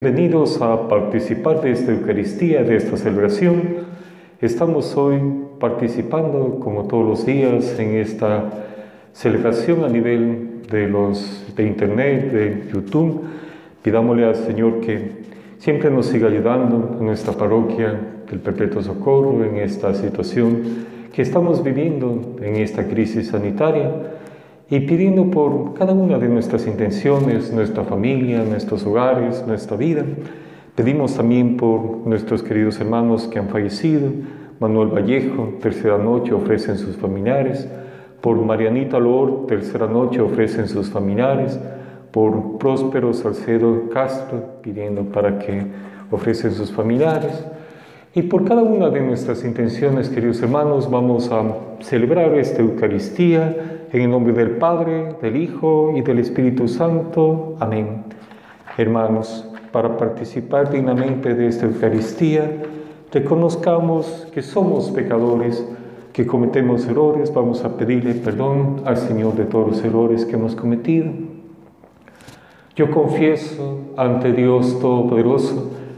Bienvenidos a participar de esta Eucaristía, de esta celebración. Estamos hoy participando, como todos los días, en esta celebración a nivel de los de Internet, de YouTube. Pidámosle al Señor que siempre nos siga ayudando en nuestra parroquia del Perpetuo Socorro, en esta situación que estamos viviendo, en esta crisis sanitaria y pidiendo por cada una de nuestras intenciones, nuestra familia, nuestros hogares, nuestra vida. Pedimos también por nuestros queridos hermanos que han fallecido. Manuel Vallejo, tercera noche, ofrecen sus familiares. Por Marianita Lor, tercera noche, ofrecen sus familiares. Por Próspero Salcedo Castro, pidiendo para que ofrecen sus familiares. Y por cada una de nuestras intenciones, queridos hermanos, vamos a celebrar esta Eucaristía en el nombre del Padre, del Hijo y del Espíritu Santo. Amén. Hermanos, para participar dignamente de esta Eucaristía, reconozcamos que somos pecadores, que cometemos errores, vamos a pedirle perdón al Señor de todos los errores que hemos cometido. Yo confieso ante Dios Todopoderoso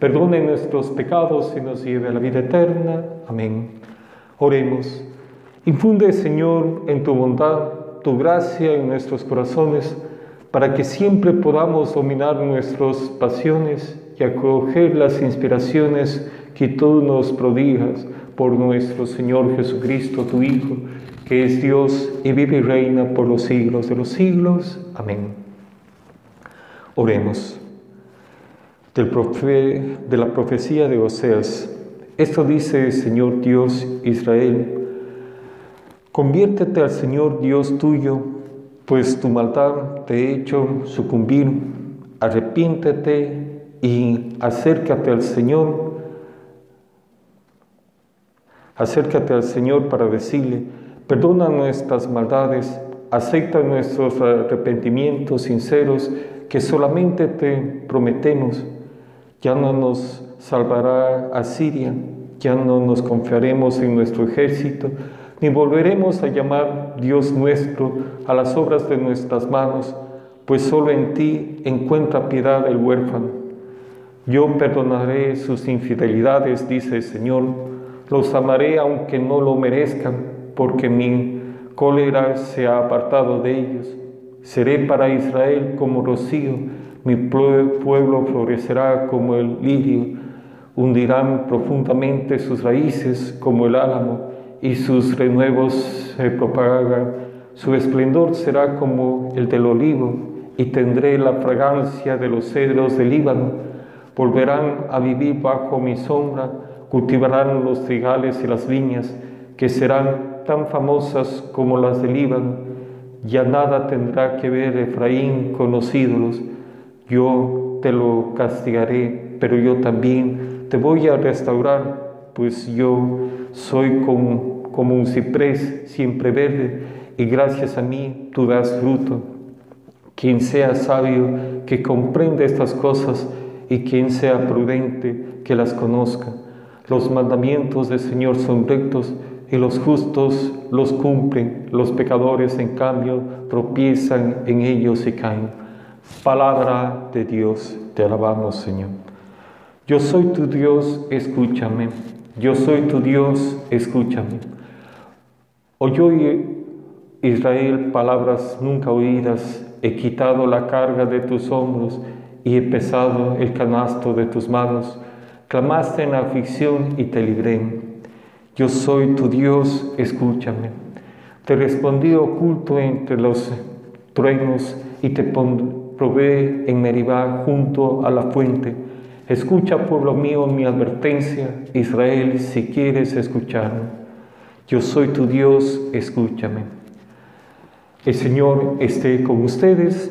perdone nuestros pecados y nos lleve a la vida eterna. Amén. Oremos. Infunde, Señor, en tu bondad, tu gracia en nuestros corazones para que siempre podamos dominar nuestras pasiones y acoger las inspiraciones que tú nos prodigas por nuestro Señor Jesucristo, tu Hijo, que es Dios y vive y reina por los siglos de los siglos. Amén. Oremos. Del profe, de la profecía de Oseas, esto dice Señor Dios Israel, conviértete al Señor Dios tuyo, pues tu maldad te he hecho sucumbir, arrepiéntete y acércate al Señor. Acércate al Señor para decirle, perdona nuestras maldades, acepta nuestros arrepentimientos sinceros que solamente te prometemos. Ya no nos salvará a Siria, ya no nos confiaremos en nuestro ejército, ni volveremos a llamar Dios nuestro a las obras de nuestras manos, pues solo en ti encuentra piedad el huérfano. Yo perdonaré sus infidelidades, dice el Señor, los amaré aunque no lo merezcan, porque mi cólera se ha apartado de ellos. Seré para Israel como rocío, mi pueblo florecerá como el lirio, hundirán profundamente sus raíces como el álamo y sus renuevos se propagan. Su esplendor será como el del olivo y tendré la fragancia de los cedros del Líbano. Volverán a vivir bajo mi sombra, cultivarán los trigales y las viñas, que serán tan famosas como las del Líbano. Ya nada tendrá que ver Efraín con los ídolos. Yo te lo castigaré, pero yo también te voy a restaurar, pues yo soy como, un ciprés siempre verde y gracias a mí tú das fruto. Quien sea sabio, que comprenda estas cosas y quien sea prudente, que las conozca. Los mandamientos del Señor son rectos y los justos los cumplen, los pecadores en cambio tropiezan en ellos y caen. Palabra de Dios, te alabamos Señor. Yo soy tu Dios, escúchame. Yo soy tu Dios, escúchame. Oyó Israel palabras nunca oídas, he quitado la carga de tus hombros y he pesado el canasto de tus manos. Clamaste en aflicción y te libré. Yo soy tu Dios, escúchame. Te respondí oculto entre los truenos y te probé en Meribá junto a la fuente Escucha, pueblo mío, mi advertencia, Israel, si quieres escucharme. Yo soy tu Dios, escúchame. El Señor esté con ustedes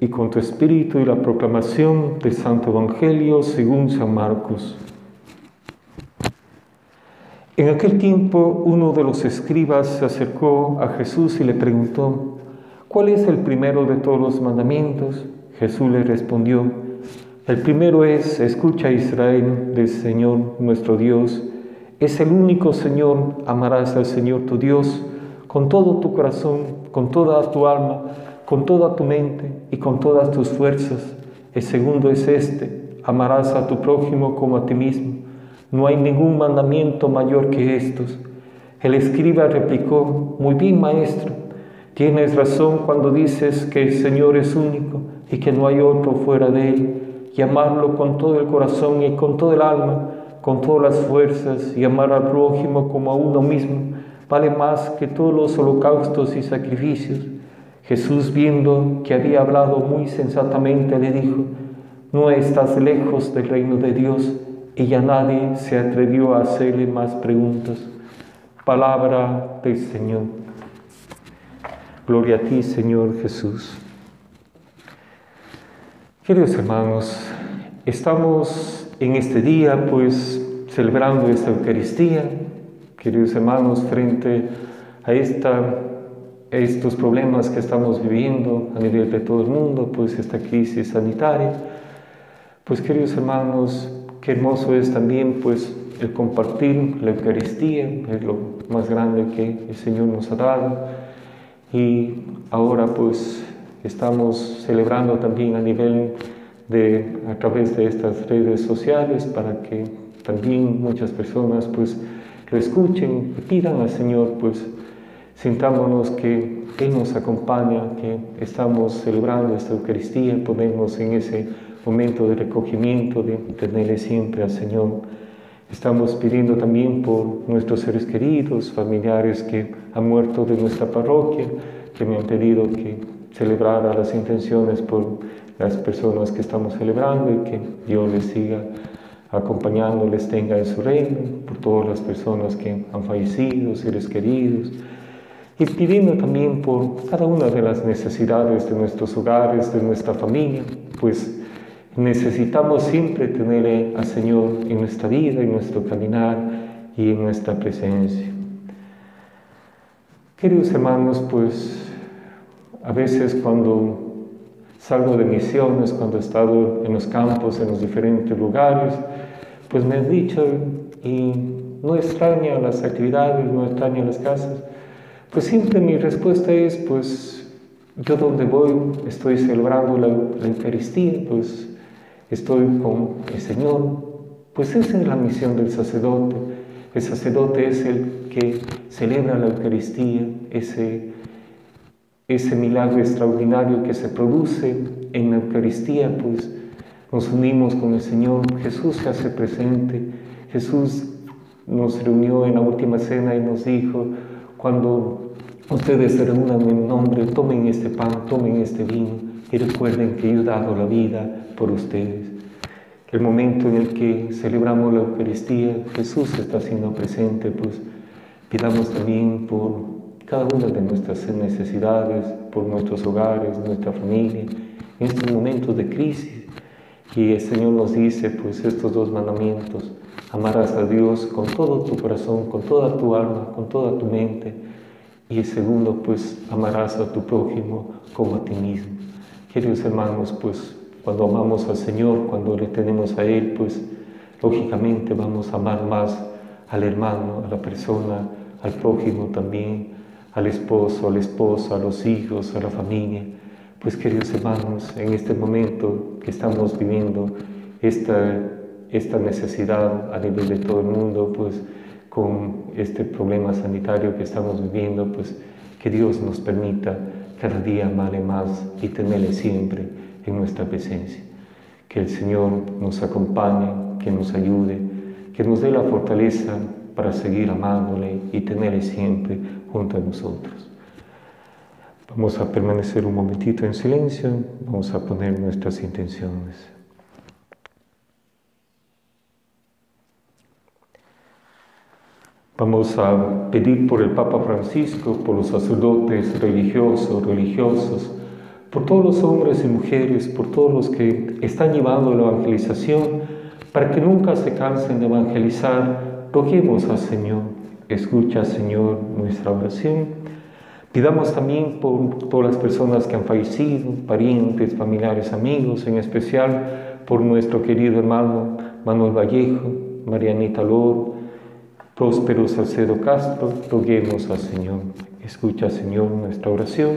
y con tu espíritu y la proclamación del Santo Evangelio según San Marcos. En aquel tiempo uno de los escribas se acercó a Jesús y le preguntó, ¿cuál es el primero de todos los mandamientos? Jesús le respondió, el primero es, escucha Israel del Señor nuestro Dios, es el único Señor, amarás al Señor tu Dios con todo tu corazón, con toda tu alma, con toda tu mente y con todas tus fuerzas. El segundo es este, amarás a tu prójimo como a ti mismo. No hay ningún mandamiento mayor que estos. El escriba replicó, muy bien maestro, tienes razón cuando dices que el Señor es único y que no hay otro fuera de Él, y amarlo con todo el corazón y con todo el alma, con todas las fuerzas, y amar al prójimo como a uno mismo, vale más que todos los holocaustos y sacrificios. Jesús, viendo que había hablado muy sensatamente, le dijo, no estás lejos del reino de Dios y ya nadie se atrevió a hacerle más preguntas. Palabra del Señor. Gloria a ti, Señor Jesús. Queridos hermanos, estamos en este día pues celebrando esta Eucaristía, queridos hermanos, frente a, estos problemas que estamos viviendo a nivel de todo el mundo, pues esta crisis sanitaria. Pues queridos hermanos, Qué hermoso es también pues el compartir la Eucaristía, es lo más grande que el Señor nos ha dado. Y ahora pues estamos celebrando también a nivel de, a través de estas redes sociales para que también muchas personas pues lo escuchen y pidan al Señor pues sintámonos que Él nos acompaña, que estamos celebrando esta Eucaristía, ponemos en ese momento de recogimiento, de tenerle siempre al Señor. Estamos pidiendo también por nuestros seres queridos, familiares que han muerto de nuestra parroquia, que me han pedido que celebrara las intenciones por las personas que estamos celebrando y que Dios les siga acompañando, les tenga en su reino, por todas las personas que han fallecido, seres queridos, y pidiendo también por cada una de las necesidades de nuestros hogares, de nuestra familia, pues Necesitamos siempre tener al Señor en nuestra vida, en nuestro caminar y en nuestra presencia. Queridos hermanos, pues a veces cuando salgo de misiones, cuando he estado en los campos, en los diferentes lugares, pues me han dicho, y no extraña las actividades, no extraña las casas, pues siempre mi respuesta es, pues yo donde voy estoy celebrando la, la Eucaristía, pues estoy con el Señor, pues esa es la misión del sacerdote. El sacerdote es el que celebra la Eucaristía, ese, ese milagro extraordinario que se produce en la Eucaristía, pues nos unimos con el Señor, Jesús se hace presente, Jesús nos reunió en la última cena y nos dijo, cuando ustedes se reúnan en nombre, tomen este pan, tomen este vino y recuerden que yo he dado la vida por ustedes. El momento en el que celebramos la Eucaristía, Jesús está siendo presente, pues pidamos también por cada una de nuestras necesidades, por nuestros hogares, nuestra familia, en estos momentos de crisis. Y el Señor nos dice, pues, estos dos mandamientos. Amarás a Dios con todo tu corazón, con toda tu alma, con toda tu mente. Y el segundo, pues, amarás a tu prójimo como a ti mismo. Queridos hermanos, pues cuando amamos al Señor, cuando le tenemos a Él, pues lógicamente vamos a amar más al hermano, a la persona, al prójimo también, al esposo, a la esposa, a los hijos, a la familia. Pues queridos hermanos, en este momento que estamos viviendo esta, esta necesidad a nivel de todo el mundo, pues con este problema sanitario que estamos viviendo, pues que Dios nos permita cada día amarle más y tenerle siempre en nuestra presencia. Que el Señor nos acompañe, que nos ayude, que nos dé la fortaleza para seguir amándole y tenerle siempre junto a nosotros. Vamos a permanecer un momentito en silencio, vamos a poner nuestras intenciones. Vamos a pedir por el Papa Francisco, por los sacerdotes religiosos, religiosos, por todos los hombres y mujeres, por todos los que están llevando la evangelización, para que nunca se cansen de evangelizar, roguemos al Señor. escucha, Señor, nuestra oración. Pidamos también por todas las personas que han fallecido, parientes, familiares, amigos, en especial por nuestro querido hermano Manuel Vallejo, Marianita Loro, Próspero Salcedo Castro, roguemos al Señor. Escucha, Señor, nuestra oración.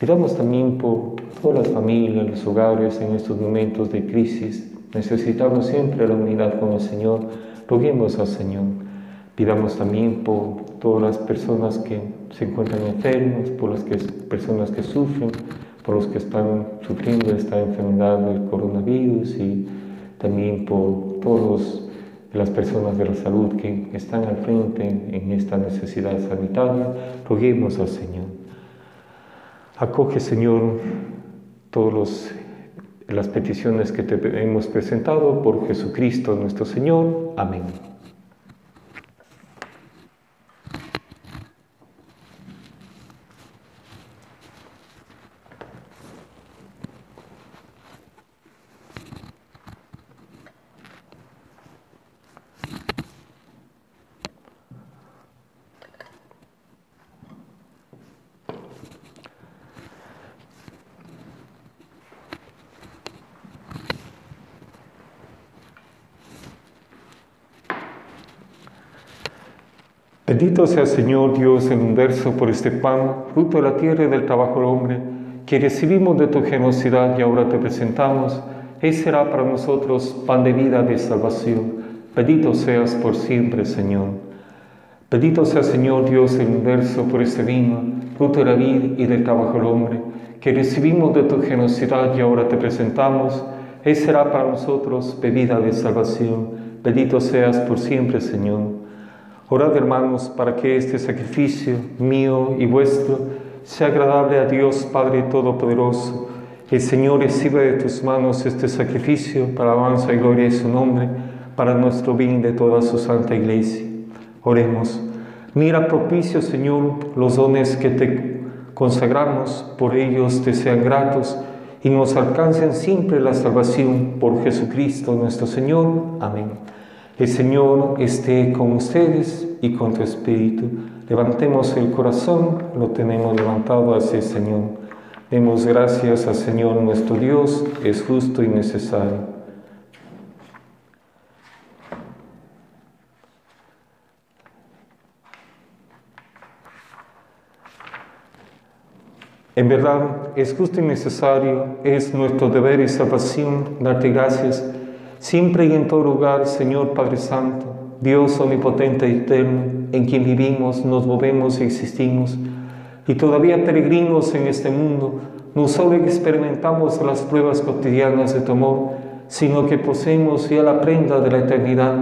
Pidamos también por todas las familias, los hogares en estos momentos de crisis. Necesitamos siempre la unidad con el Señor. Roguemos al Señor. Pidamos también por todas las personas que se encuentran enfermas, por las personas que sufren, por los que están sufriendo esta enfermedad del coronavirus y también por todas las personas de la salud que están al frente en esta necesidad sanitaria. Roguemos al Señor. Acoge, Señor, todas las peticiones que te hemos presentado por Jesucristo nuestro Señor. Amén. Bendito sea Señor Dios el universo por este pan, fruto de la tierra y del trabajo del hombre, que recibimos de tu generosidad y ahora te presentamos. Él será para nosotros pan de vida, de salvación. Bendito seas por siempre, Señor. Bendito sea Señor Dios el universo por este vino, fruto de la vida y del trabajo del hombre, que recibimos de tu generosidad y ahora te presentamos. Él será para nosotros bebida de salvación. Bendito seas por siempre, Señor. Orad, hermanos, para que este sacrificio mío y vuestro sea agradable a Dios Padre Todopoderoso. El Señor reciba de tus manos este sacrificio para alabanza y gloria de su nombre, para nuestro bien de toda su santa iglesia. Oremos. Mira propicio, Señor, los dones que te consagramos, por ellos te sean gratos y nos alcancen siempre la salvación por Jesucristo nuestro Señor. Amén. El Señor esté con ustedes y con tu espíritu. Levantemos el corazón, lo tenemos levantado hacia el Señor. Demos gracias al Señor nuestro Dios, es justo y necesario. En verdad, es justo y necesario, es nuestro deber y salvación darte gracias siempre y en todo lugar, Señor Padre Santo, Dios omnipotente y eterno, en quien vivimos, nos movemos y existimos, y todavía peregrinos en este mundo, no solo experimentamos las pruebas cotidianas de tu amor, sino que poseemos ya la prenda de la eternidad,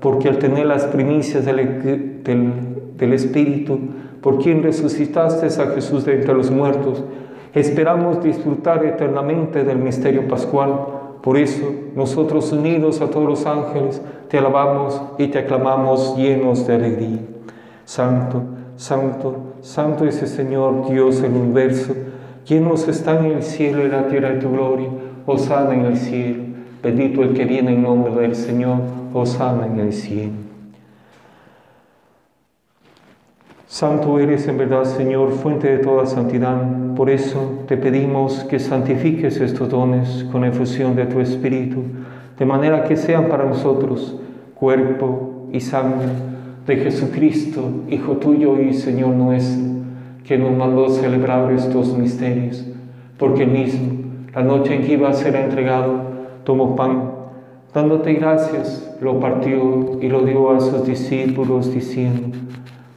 porque al tener las primicias del, del Espíritu, por quien resucitaste a Jesús de entre los muertos, esperamos disfrutar eternamente del misterio pascual por eso, nosotros unidos a todos los ángeles, te alabamos y te aclamamos llenos de alegría. Santo, santo, santo es el Señor Dios del universo, llenos están en el cielo y la tierra de tu gloria. Osana en el cielo. Bendito el que viene en nombre del Señor. Osana en el cielo. Santo eres en verdad, Señor, fuente de toda santidad. Por eso te pedimos que santifiques estos dones con efusión de tu Espíritu, de manera que sean para nosotros cuerpo y sangre de Jesucristo, Hijo tuyo y Señor nuestro, que nos mandó celebrar estos misterios, porque mismo, la noche en que iba a ser entregado, tomó pan, dándote gracias, lo partió y lo dio a sus discípulos, diciendo,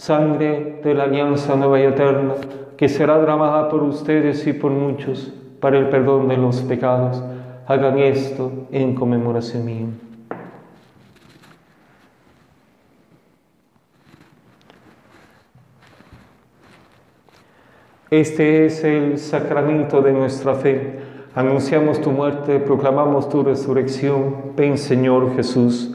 sangre de la alianza nueva y eterna, que será derramada por ustedes y por muchos para el perdón de los pecados. Hagan esto en conmemoración mía. Este es el sacramento de nuestra fe. Anunciamos tu muerte, proclamamos tu resurrección. Ven Señor Jesús.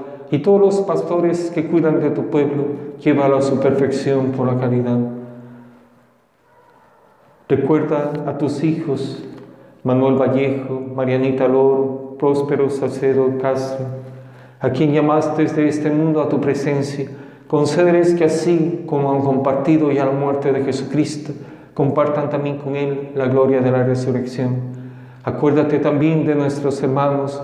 y todos los pastores que cuidan de tu pueblo, llévalo a su perfección por la caridad. Recuerda a tus hijos, Manuel Vallejo, Marianita Loro, Próspero Salcedo Castro, a quien llamaste desde este mundo a tu presencia Concederes que así como han compartido ya la muerte de Jesucristo, compartan también con Él la gloria de la resurrección. Acuérdate también de nuestros hermanos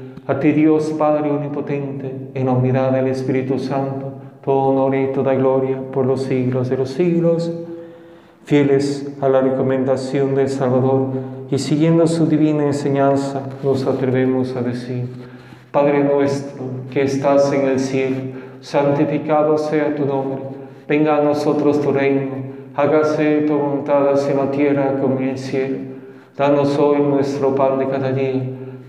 a ti Dios Padre Omnipotente, en la unidad del Espíritu Santo, todo honor y toda gloria por los siglos de los siglos. Fieles a la recomendación del Salvador y siguiendo su divina enseñanza, nos atrevemos a decir, Padre nuestro que estás en el cielo, santificado sea tu nombre, venga a nosotros tu reino, hágase tu voluntad en la tierra como en el cielo. Danos hoy nuestro pan de cada día,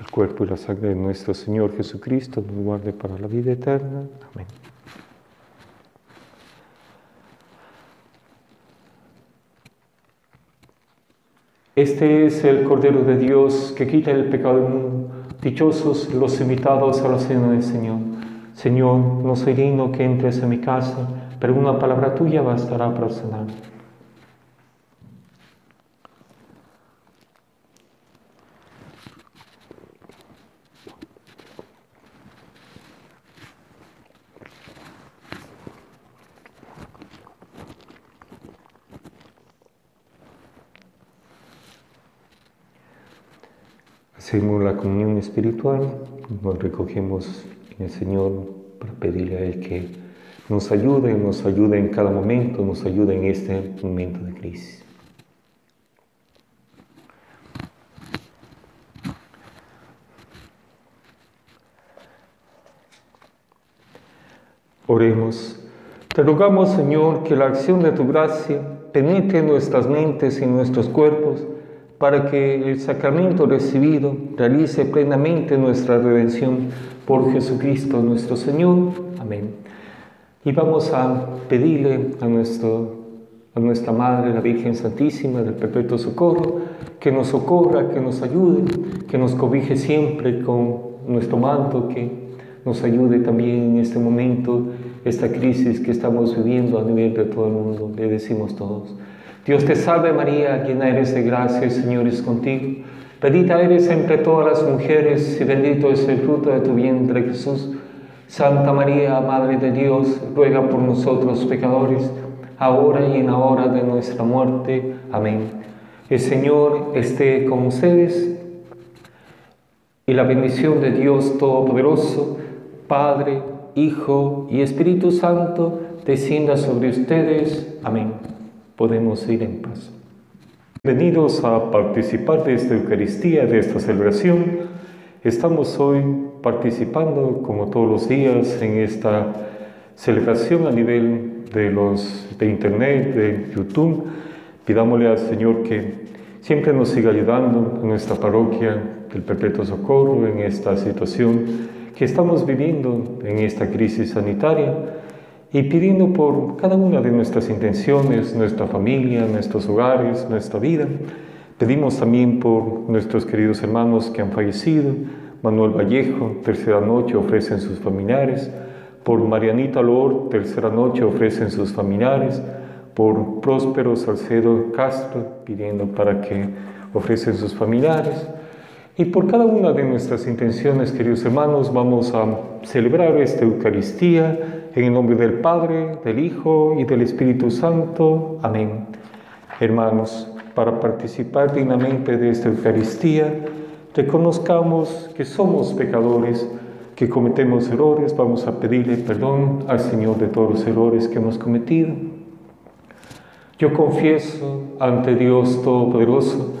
El cuerpo y la sangre de nuestro Señor Jesucristo nos guarde para la vida eterna. Amén. Este es el Cordero de Dios que quita el pecado del mundo. Dichosos los invitados a la cena del Señor. Señor, no soy digno que entres en mi casa, pero una palabra tuya bastará para sanar. Hacemos la comunión espiritual, nos recogemos en el Señor para pedirle a Él que nos ayude, nos ayude en cada momento, nos ayude en este momento de crisis. Oremos. Te rogamos, Señor, que la acción de tu gracia penetre nuestras mentes y nuestros cuerpos para que el sacramento recibido realice plenamente nuestra redención por Jesucristo nuestro Señor. Amén. Y vamos a pedirle a, nuestro, a nuestra Madre, la Virgen Santísima del Perpetuo Socorro, que nos socorra, que nos ayude, que nos cobije siempre con nuestro manto, que nos ayude también en este momento, esta crisis que estamos viviendo a nivel de todo el mundo. Le decimos todos. Dios te salve María, llena eres de gracia, el Señor es contigo. Bendita eres entre todas las mujeres y bendito es el fruto de tu vientre Jesús. Santa María, Madre de Dios, ruega por nosotros pecadores, ahora y en la hora de nuestra muerte. Amén. El Señor esté con ustedes y la bendición de Dios Todopoderoso, Padre, Hijo y Espíritu Santo, descienda sobre ustedes. Amén. Podemos ir en paz. Bienvenidos a participar de esta Eucaristía, de esta celebración. Estamos hoy participando, como todos los días, en esta celebración a nivel de los de internet, de YouTube. Pidámosle al Señor que siempre nos siga ayudando en nuestra parroquia del Perpetuo Socorro, en esta situación que estamos viviendo, en esta crisis sanitaria, y pidiendo por cada una de nuestras intenciones, nuestra familia, nuestros hogares, nuestra vida. Pedimos también por nuestros queridos hermanos que han fallecido, Manuel Vallejo, tercera noche ofrecen sus familiares, por Marianita Lor, tercera noche ofrecen sus familiares, por Próspero Salcedo Castro, pidiendo para que ofrecen sus familiares. Y por cada una de nuestras intenciones, queridos hermanos, vamos a celebrar esta Eucaristía en el nombre del Padre, del Hijo y del Espíritu Santo. Amén. Hermanos, para participar dignamente de esta Eucaristía, reconozcamos que somos pecadores, que cometemos errores, vamos a pedirle perdón al Señor de todos los errores que hemos cometido. Yo confieso ante Dios Todopoderoso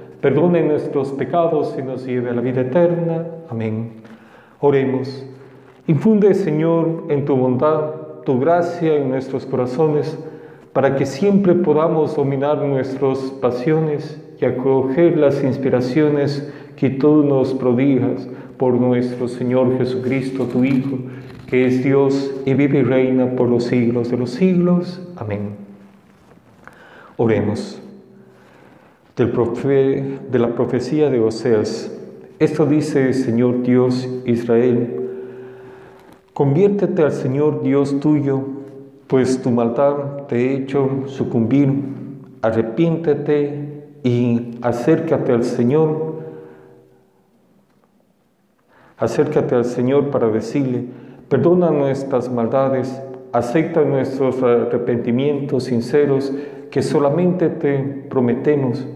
perdone nuestros pecados y nos lleve a la vida eterna. Amén. Oremos. Infunde, Señor, en tu bondad, tu gracia en nuestros corazones, para que siempre podamos dominar nuestras pasiones y acoger las inspiraciones que tú nos prodigas por nuestro Señor Jesucristo, tu Hijo, que es Dios y vive y reina por los siglos de los siglos. Amén. Oremos de la profecía de Oseas. Esto dice Señor Dios Israel, conviértete al Señor Dios tuyo, pues tu maldad te ha hecho sucumbir, arrepiéntete y acércate al Señor, acércate al Señor para decirle, perdona nuestras maldades, acepta nuestros arrepentimientos sinceros que solamente te prometemos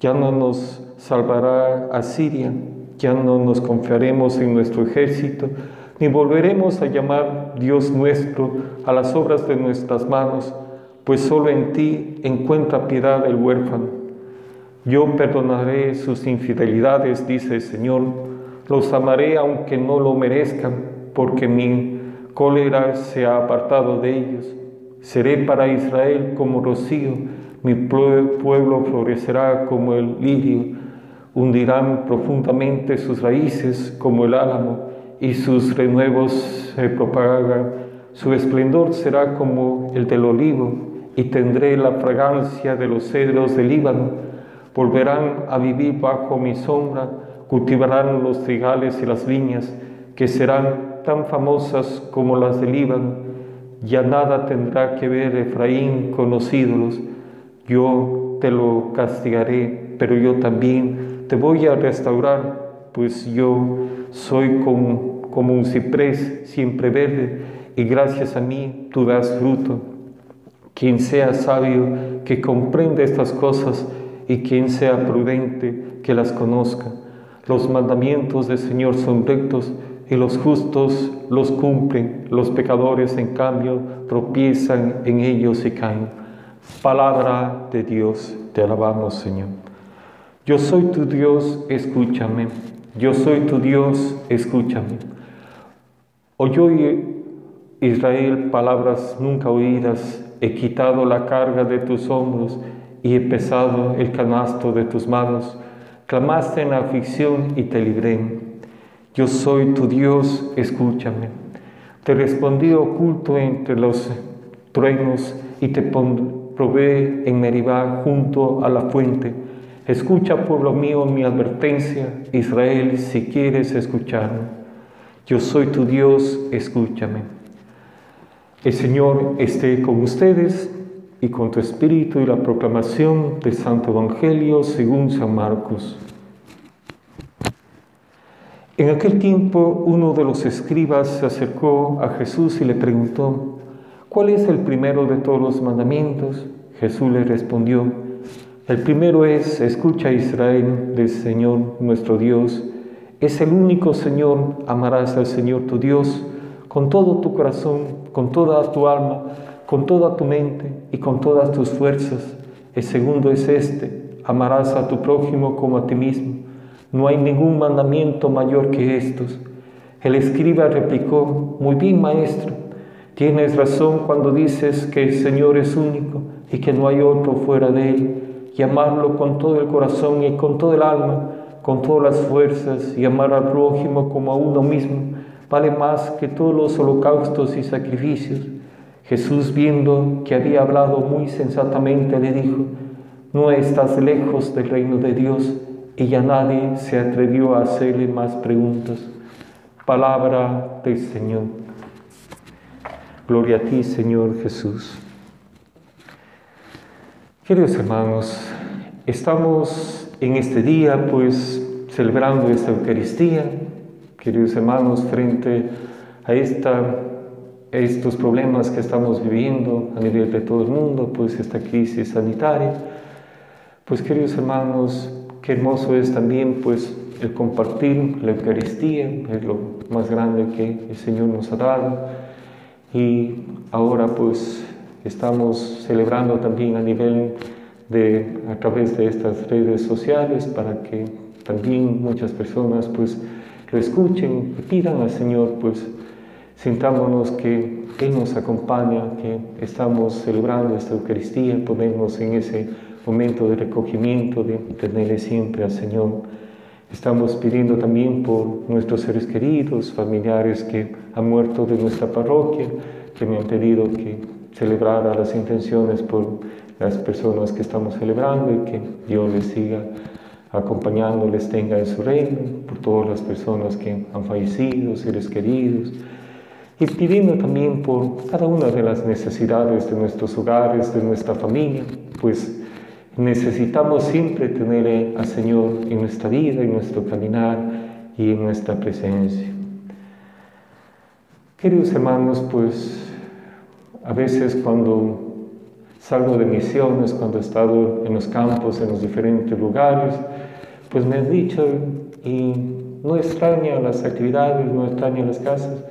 ya no nos salvará a Siria, ya no nos confiaremos en nuestro ejército, ni volveremos a llamar Dios nuestro a las obras de nuestras manos, pues solo en ti encuentra piedad el huérfano. Yo perdonaré sus infidelidades, dice el Señor, los amaré aunque no lo merezcan, porque mi cólera se ha apartado de ellos. Seré para Israel como rocío, mi pueblo florecerá como el lirio, hundirán profundamente sus raíces como el álamo y sus renuevos se propagan. Su esplendor será como el del olivo y tendré la fragancia de los cedros del Líbano. Volverán a vivir bajo mi sombra, cultivarán los trigales y las viñas, que serán tan famosas como las del Líbano. Ya nada tendrá que ver Efraín con los ídolos yo te lo castigaré, pero yo también te voy a restaurar, pues yo soy como, un ciprés siempre verde y gracias a mí tú das fruto. Quien sea sabio, que comprenda estas cosas y quien sea prudente, que las conozca. Los mandamientos del Señor son rectos y los justos los cumplen, los pecadores en cambio tropiezan en ellos y caen. Palabra de Dios, te alabamos Señor. Yo soy tu Dios, escúchame. Yo soy tu Dios, escúchame. Oyó Israel palabras nunca oídas, he quitado la carga de tus hombros y he pesado el canasto de tus manos. Clamaste en aflicción y te libré. Yo soy tu Dios, escúchame. Te respondí oculto entre los truenos y te pondré provee en Meribá junto a la fuente. Escucha, pueblo mío, mi advertencia, Israel, si quieres escuchar. Yo soy tu Dios, escúchame. El Señor esté con ustedes y con tu espíritu y la proclamación del Santo Evangelio según San Marcos. En aquel tiempo uno de los escribas se acercó a Jesús y le preguntó, ¿cuál es el primero de todos los mandamientos? Jesús le respondió, el primero es, escucha Israel del Señor nuestro Dios, es el único Señor, amarás al Señor tu Dios con todo tu corazón, con toda tu alma, con toda tu mente y con todas tus fuerzas. El segundo es este, amarás a tu prójimo como a ti mismo. No hay ningún mandamiento mayor que estos. El escriba replicó, muy bien maestro, tienes razón cuando dices que el Señor es único y que no hay otro fuera de Él, y amarlo con todo el corazón y con todo el alma, con todas las fuerzas, y amar al prójimo como a uno mismo, vale más que todos los holocaustos y sacrificios. Jesús, viendo que había hablado muy sensatamente, le dijo, no estás lejos del reino de Dios, y ya nadie se atrevió a hacerle más preguntas. Palabra del Señor. Gloria a ti, Señor Jesús. Queridos hermanos, estamos en este día pues celebrando esta Eucaristía, queridos hermanos, frente a, estos problemas que estamos viviendo a nivel de todo el mundo, pues esta crisis sanitaria, pues queridos hermanos, qué hermoso es también pues el compartir la Eucaristía, es lo más grande que el Señor nos ha dado y ahora pues estamos celebrando también a nivel de a través de estas redes sociales para que también muchas personas pues lo escuchen y pidan al Señor pues sintámonos que Él nos acompaña, que estamos celebrando esta Eucaristía, ponemos en ese momento de recogimiento, de tenerle siempre al Señor. Estamos pidiendo también por nuestros seres queridos, familiares que han muerto de nuestra parroquia, que me han pedido que celebrara las intenciones por las personas que estamos celebrando y que Dios les siga acompañando, les tenga en su reino, por todas las personas que han fallecido, seres queridos, y pidiendo también por cada una de las necesidades de nuestros hogares, de nuestra familia, pues necesitamos siempre tener al Señor en nuestra vida, en nuestro caminar y en nuestra presencia. Queridos hermanos, pues a veces cuando salgo de misiones, cuando he estado en los campos, en los diferentes lugares, pues me han dicho, y no extraña las actividades, no extraña las casas.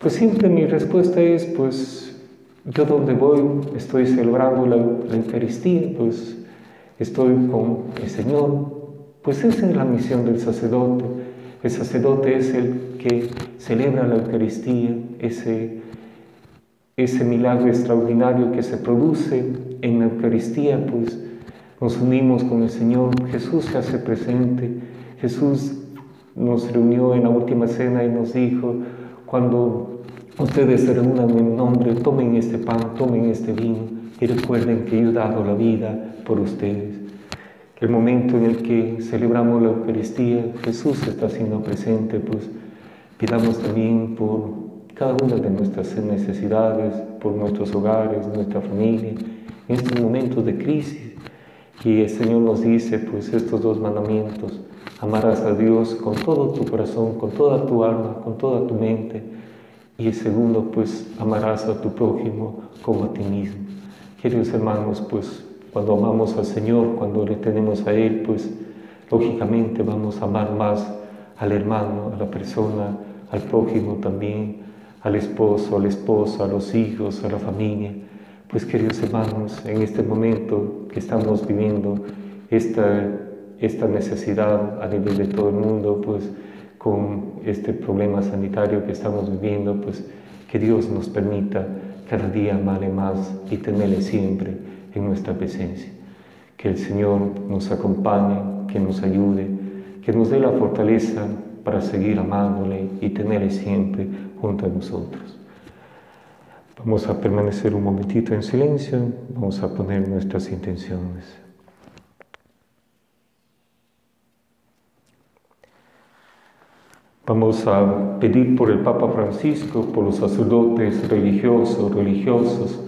Pues siempre mi respuesta es, pues yo donde voy estoy celebrando la, la Eucaristía, pues estoy con el Señor. Pues esa es la misión del sacerdote. El sacerdote es el que celebra la Eucaristía, ese, ese milagro extraordinario que se produce en la Eucaristía, pues nos unimos con el Señor, Jesús se hace presente, Jesús nos reunió en la última cena y nos dijo, cuando ustedes se reúnan en nombre, tomen este pan, tomen este vino y recuerden que yo he dado la vida por ustedes. El momento en el que celebramos la Eucaristía, Jesús está siendo presente, pues pidamos también por cada una de nuestras necesidades, por nuestros hogares, nuestra familia, en estos momentos de crisis. Y el Señor nos dice, pues, estos dos mandamientos. Amarás a Dios con todo tu corazón, con toda tu alma, con toda tu mente. Y el segundo, pues, amarás a tu prójimo como a ti mismo. Queridos hermanos, pues, cuando amamos al Señor, cuando le tenemos a Él, pues, lógicamente vamos a amar más al hermano, a la persona, al prójimo también, al esposo, a la esposa, a los hijos, a la familia. Pues queridos hermanos, en este momento que estamos viviendo esta, esta necesidad a nivel de todo el mundo, pues con este problema sanitario que estamos viviendo, pues que Dios nos permita cada día amarle más y tenerle siempre en nuestra presencia. Que el Señor nos acompañe, que nos ayude, que nos dé la fortaleza para seguir amándole y tenerle siempre junto a nosotros. Vamos a permanecer un momentito en silencio, vamos a poner nuestras intenciones. Vamos a pedir por el Papa Francisco, por los sacerdotes religiosos, religiosos,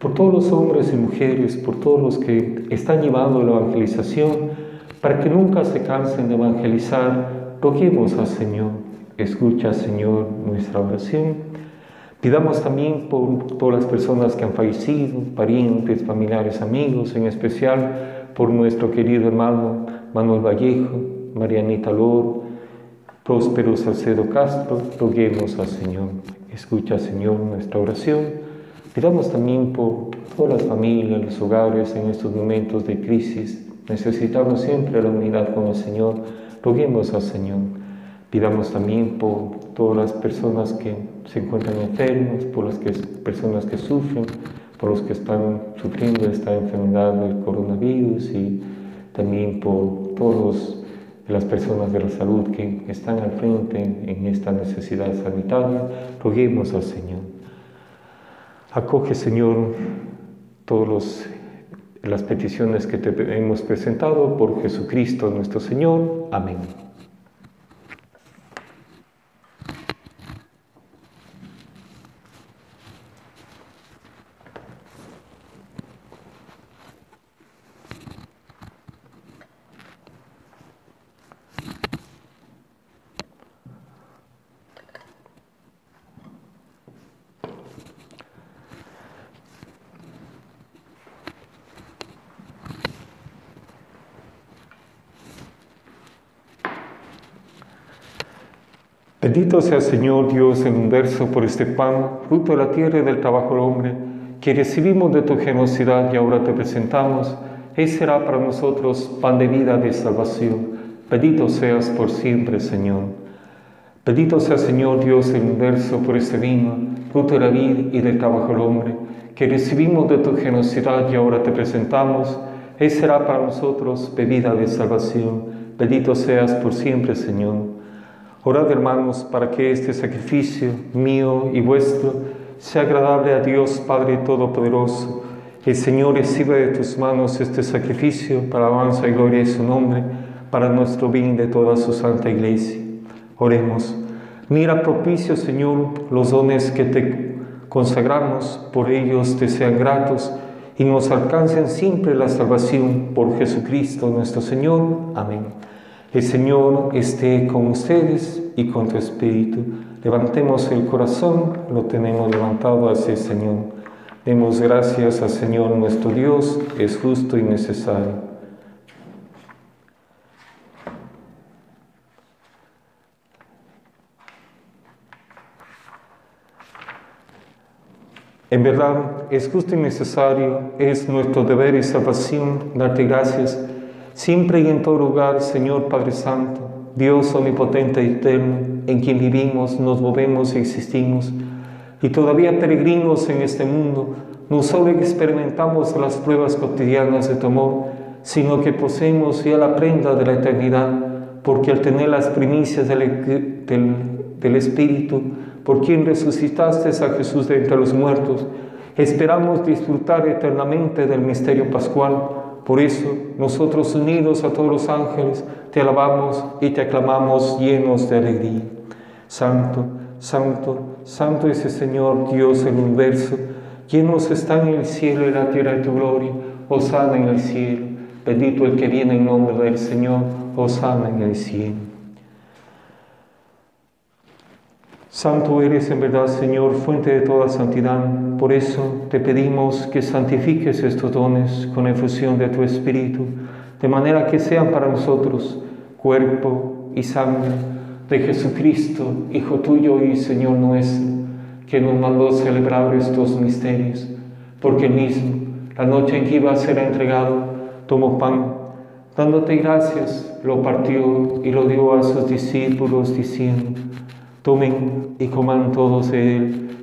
por todos los hombres y mujeres, por todos los que están llevando la evangelización, para que nunca se cansen de evangelizar. Roguemos al Señor. Escucha, Señor, nuestra oración. Pidamos también por todas las personas que han fallecido, parientes, familiares, amigos, en especial por nuestro querido hermano Manuel Vallejo, Marianita Loro, Próspero Salcedo Castro, roguemos al Señor. Escucha, Señor, nuestra oración. Pidamos también por todas las familias, los hogares en estos momentos de crisis. Necesitamos siempre la unidad con el Señor. Roguemos al Señor. Pidamos también por todas las personas que se encuentran enfermas, por las personas que sufren, por los que están sufriendo esta enfermedad del coronavirus y también por todos las personas de la salud que están al frente en esta necesidad sanitaria, roguemos al Señor. Acoge, Señor, todas las peticiones que te hemos presentado por Jesucristo nuestro Señor. Amén. Bendito sea Señor Dios el universo por este pan, fruto de la tierra y del trabajo del hombre, que recibimos de tu generosidad y ahora te presentamos. Él será para nosotros pan de vida, de salvación. Bendito seas por siempre, Señor. Bendito sea Señor Dios el universo por este vino, fruto de la vida y del trabajo del hombre, que recibimos de tu generosidad y ahora te presentamos. Él será para nosotros bebida de salvación. Bendito seas por siempre, Señor. Orad, hermanos, para que este sacrificio mío y vuestro sea agradable a Dios Padre Todopoderoso. El Señor reciba de tus manos este sacrificio para alabanza y gloria de su nombre, para nuestro bien de toda su santa iglesia. Oremos. Mira propicio, Señor, los dones que te consagramos, por ellos te sean gratos y nos alcancen siempre la salvación por Jesucristo nuestro Señor. Amén. El Señor esté con ustedes y con tu espíritu. Levantemos el corazón, lo tenemos levantado hacia el Señor. Demos gracias al Señor nuestro Dios, es justo y necesario. En verdad, es justo y necesario, es nuestro deber y salvación darte gracias siempre y en todo lugar, Señor Padre Santo, Dios omnipotente y eterno, en quien vivimos, nos movemos y existimos, y todavía peregrinos en este mundo, no solo experimentamos las pruebas cotidianas de tu amor, sino que poseemos ya la prenda de la eternidad, porque al tener las primicias del, del Espíritu, por quien resucitaste a Jesús de entre los muertos, esperamos disfrutar eternamente del misterio pascual por eso, nosotros unidos a todos los ángeles, te alabamos y te aclamamos llenos de alegría. Santo, santo, santo es el Señor Dios del universo, llenos están en el cielo y la tierra de tu gloria. Osana en el cielo. Bendito el que viene en nombre del Señor. Osana en el cielo. Santo eres en verdad, Señor, fuente de toda santidad. Por eso te pedimos que santifiques estos dones con efusión de tu Espíritu, de manera que sean para nosotros cuerpo y sangre de Jesucristo, Hijo tuyo y Señor nuestro, que nos mandó celebrar estos misterios, porque él mismo, la noche en que iba a ser entregado, tomó pan, dándote gracias, lo partió y lo dio a sus discípulos, diciendo, Tomen y coman todos de él,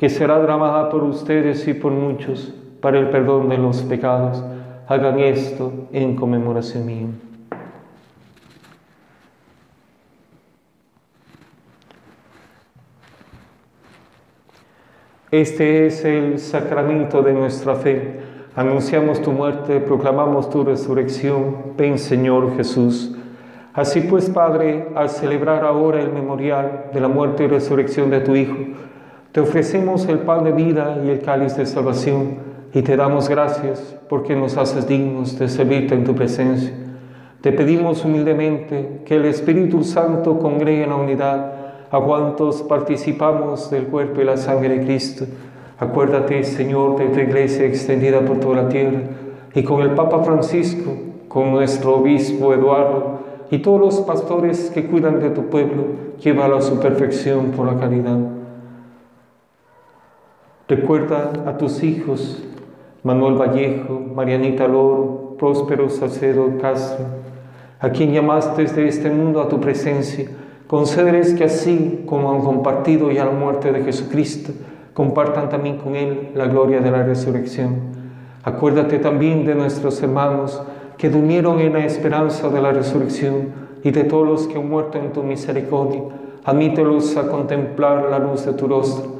que será derramada por ustedes y por muchos para el perdón de los pecados. Hagan esto en conmemoración mía. Este es el sacramento de nuestra fe. Anunciamos tu muerte, proclamamos tu resurrección. Ven Señor Jesús. Así pues, Padre, al celebrar ahora el memorial de la muerte y resurrección de tu Hijo, te ofrecemos el pan de vida y el cáliz de salvación y te damos gracias porque nos haces dignos de servirte en tu presencia. Te pedimos humildemente que el Espíritu Santo congregue en la unidad a cuantos participamos del cuerpo y la sangre de Cristo. Acuérdate, Señor, de tu iglesia extendida por toda la tierra y con el Papa Francisco, con nuestro obispo Eduardo, y todos los pastores que cuidan de tu pueblo, llévalo a su perfección por la caridad. Recuerda a tus hijos, Manuel Vallejo, Marianita Loro, Próspero Salcedo Castro, a quien llamaste desde este mundo a tu presencia. Concederes que así como han compartido ya la muerte de Jesucristo, compartan también con Él la gloria de la resurrección. Acuérdate también de nuestros hermanos, que durmieron en la esperanza de la resurrección y de todos los que han muerto en tu misericordia. Admítelos a contemplar la luz de tu rostro.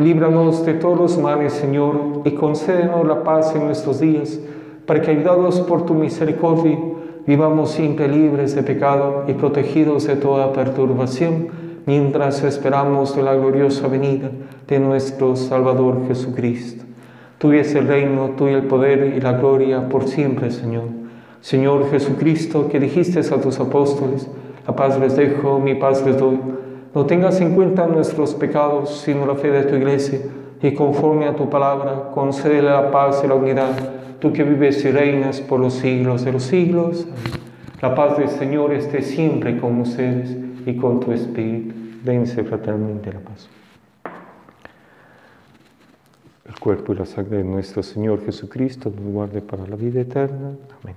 Líbranos de todos los males, Señor, y concédenos la paz en nuestros días, para que, ayudados por tu misericordia, vivamos siempre libres de pecado y protegidos de toda perturbación, mientras esperamos la gloriosa venida de nuestro Salvador Jesucristo. Tuyo es el reino, tuyo el poder y la gloria por siempre, Señor. Señor Jesucristo, que dijiste a tus apóstoles, la paz les dejo, mi paz les doy. No tengas en cuenta nuestros pecados, sino la fe de tu iglesia, y conforme a tu palabra, concédele la paz y la unidad, tú que vives y reinas por los siglos de los siglos. La paz del Señor esté siempre con ustedes y con tu espíritu. Dense fraternalmente la paz el cuerpo y la sangre de nuestro Señor Jesucristo nos guarde para la vida eterna. Amén.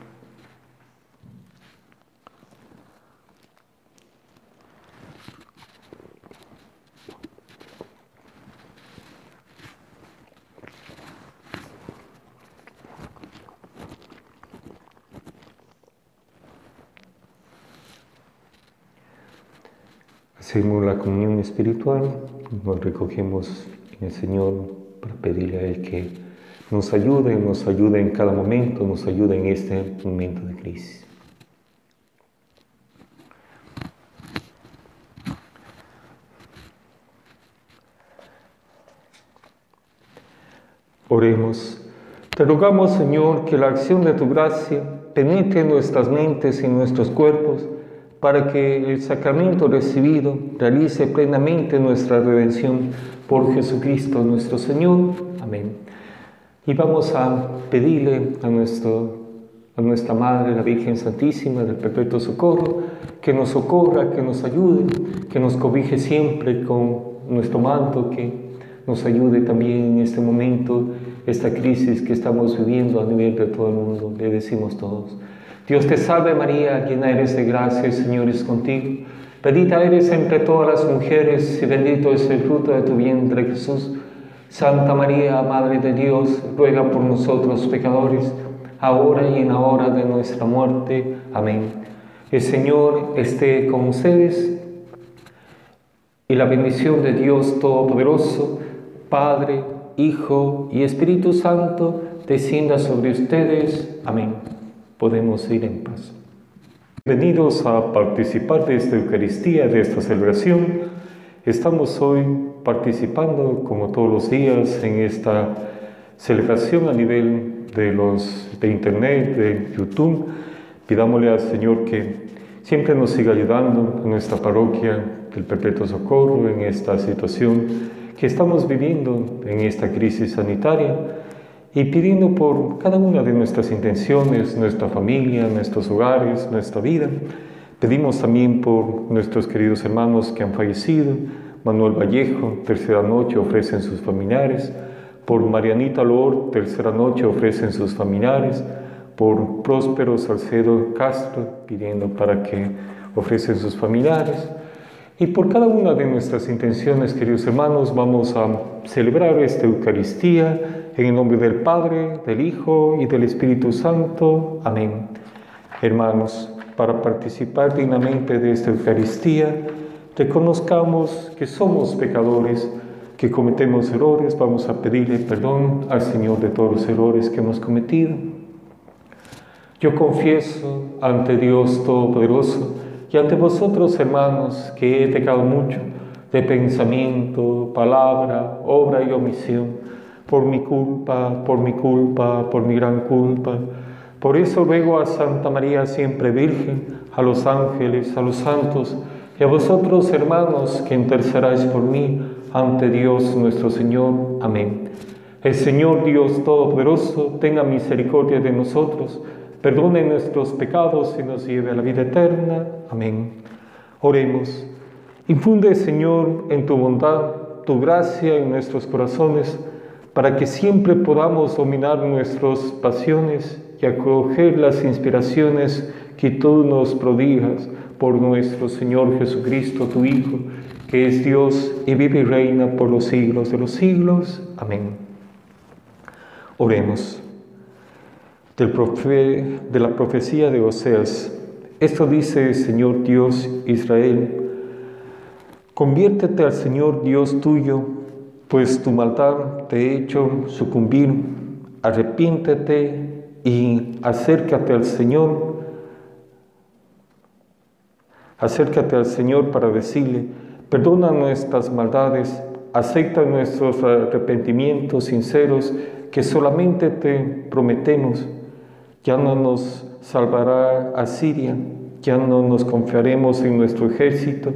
Hacemos la comunión espiritual, nos recogemos en el Señor para pedirle a Él que nos ayude, nos ayude en cada momento, nos ayude en este momento de crisis. Oremos. Te rogamos, Señor, que la acción de tu gracia penetre en nuestras mentes y en nuestros cuerpos para que el sacramento recibido realice plenamente nuestra redención por Jesucristo nuestro Señor. Amén. Y vamos a pedirle a, nuestro, a nuestra Madre, la Virgen Santísima del Perpetuo Socorro, que nos socorra, que nos ayude, que nos cobije siempre con nuestro manto, que nos ayude también en este momento, esta crisis que estamos viviendo a nivel de todo el mundo. Le decimos todos. Dios te salve María, llena eres de gracia, el Señor es contigo. Bendita eres entre todas las mujeres y bendito es el fruto de tu vientre Jesús. Santa María, Madre de Dios, ruega por nosotros pecadores, ahora y en la hora de nuestra muerte. Amén. El Señor esté con ustedes y la bendición de Dios Todopoderoso, Padre, Hijo y Espíritu Santo, descienda sobre ustedes. Amén. Podemos ir en paz. Bienvenidos a participar de esta Eucaristía, de esta celebración. Estamos hoy participando, como todos los días, en esta celebración a nivel de, los, de Internet, de YouTube. Pidámosle al Señor que siempre nos siga ayudando en nuestra parroquia del Perpetuo Socorro, en esta situación que estamos viviendo, en esta crisis sanitaria, y pidiendo por cada una de nuestras intenciones, nuestra familia, nuestros hogares, nuestra vida. Pedimos también por nuestros queridos hermanos que han fallecido, Manuel Vallejo, tercera noche ofrecen sus familiares, por Marianita Lor, tercera noche ofrecen sus familiares, por Próspero Salcedo Castro, pidiendo para que ofrecen sus familiares, y por cada una de nuestras intenciones, queridos hermanos, vamos a celebrar esta Eucaristía en el nombre del Padre, del Hijo y del Espíritu Santo. Amén. Hermanos, para participar dignamente de esta Eucaristía, reconozcamos que somos pecadores, que cometemos errores, vamos a pedirle perdón al Señor de todos los errores que hemos cometido. Yo confieso ante Dios Todopoderoso, y ante vosotros, hermanos, que he pecado mucho de pensamiento, palabra, obra y omisión, por mi culpa, por mi culpa, por mi gran culpa. Por eso ruego a Santa María siempre Virgen, a los ángeles, a los santos, y a vosotros, hermanos, que intercedáis por mí ante Dios nuestro Señor. Amén. El Señor Dios Todopoderoso tenga misericordia de nosotros perdone nuestros pecados y nos lleve a la vida eterna. Amén. Oremos. Infunde, Señor, en tu bondad, tu gracia en nuestros corazones, para que siempre podamos dominar nuestras pasiones y acoger las inspiraciones que tú nos prodigas por nuestro Señor Jesucristo, tu Hijo, que es Dios y vive y reina por los siglos de los siglos. Amén. Oremos de la profecía de Oseas. Esto dice Señor Dios Israel, conviértete al Señor Dios tuyo, pues tu maldad te ha hecho sucumbir, arrepiéntete y acércate al Señor, acércate al Señor para decirle, perdona nuestras maldades, acepta nuestros arrepentimientos sinceros que solamente te prometemos. Ya no nos salvará a Siria, ya no nos confiaremos en nuestro ejército,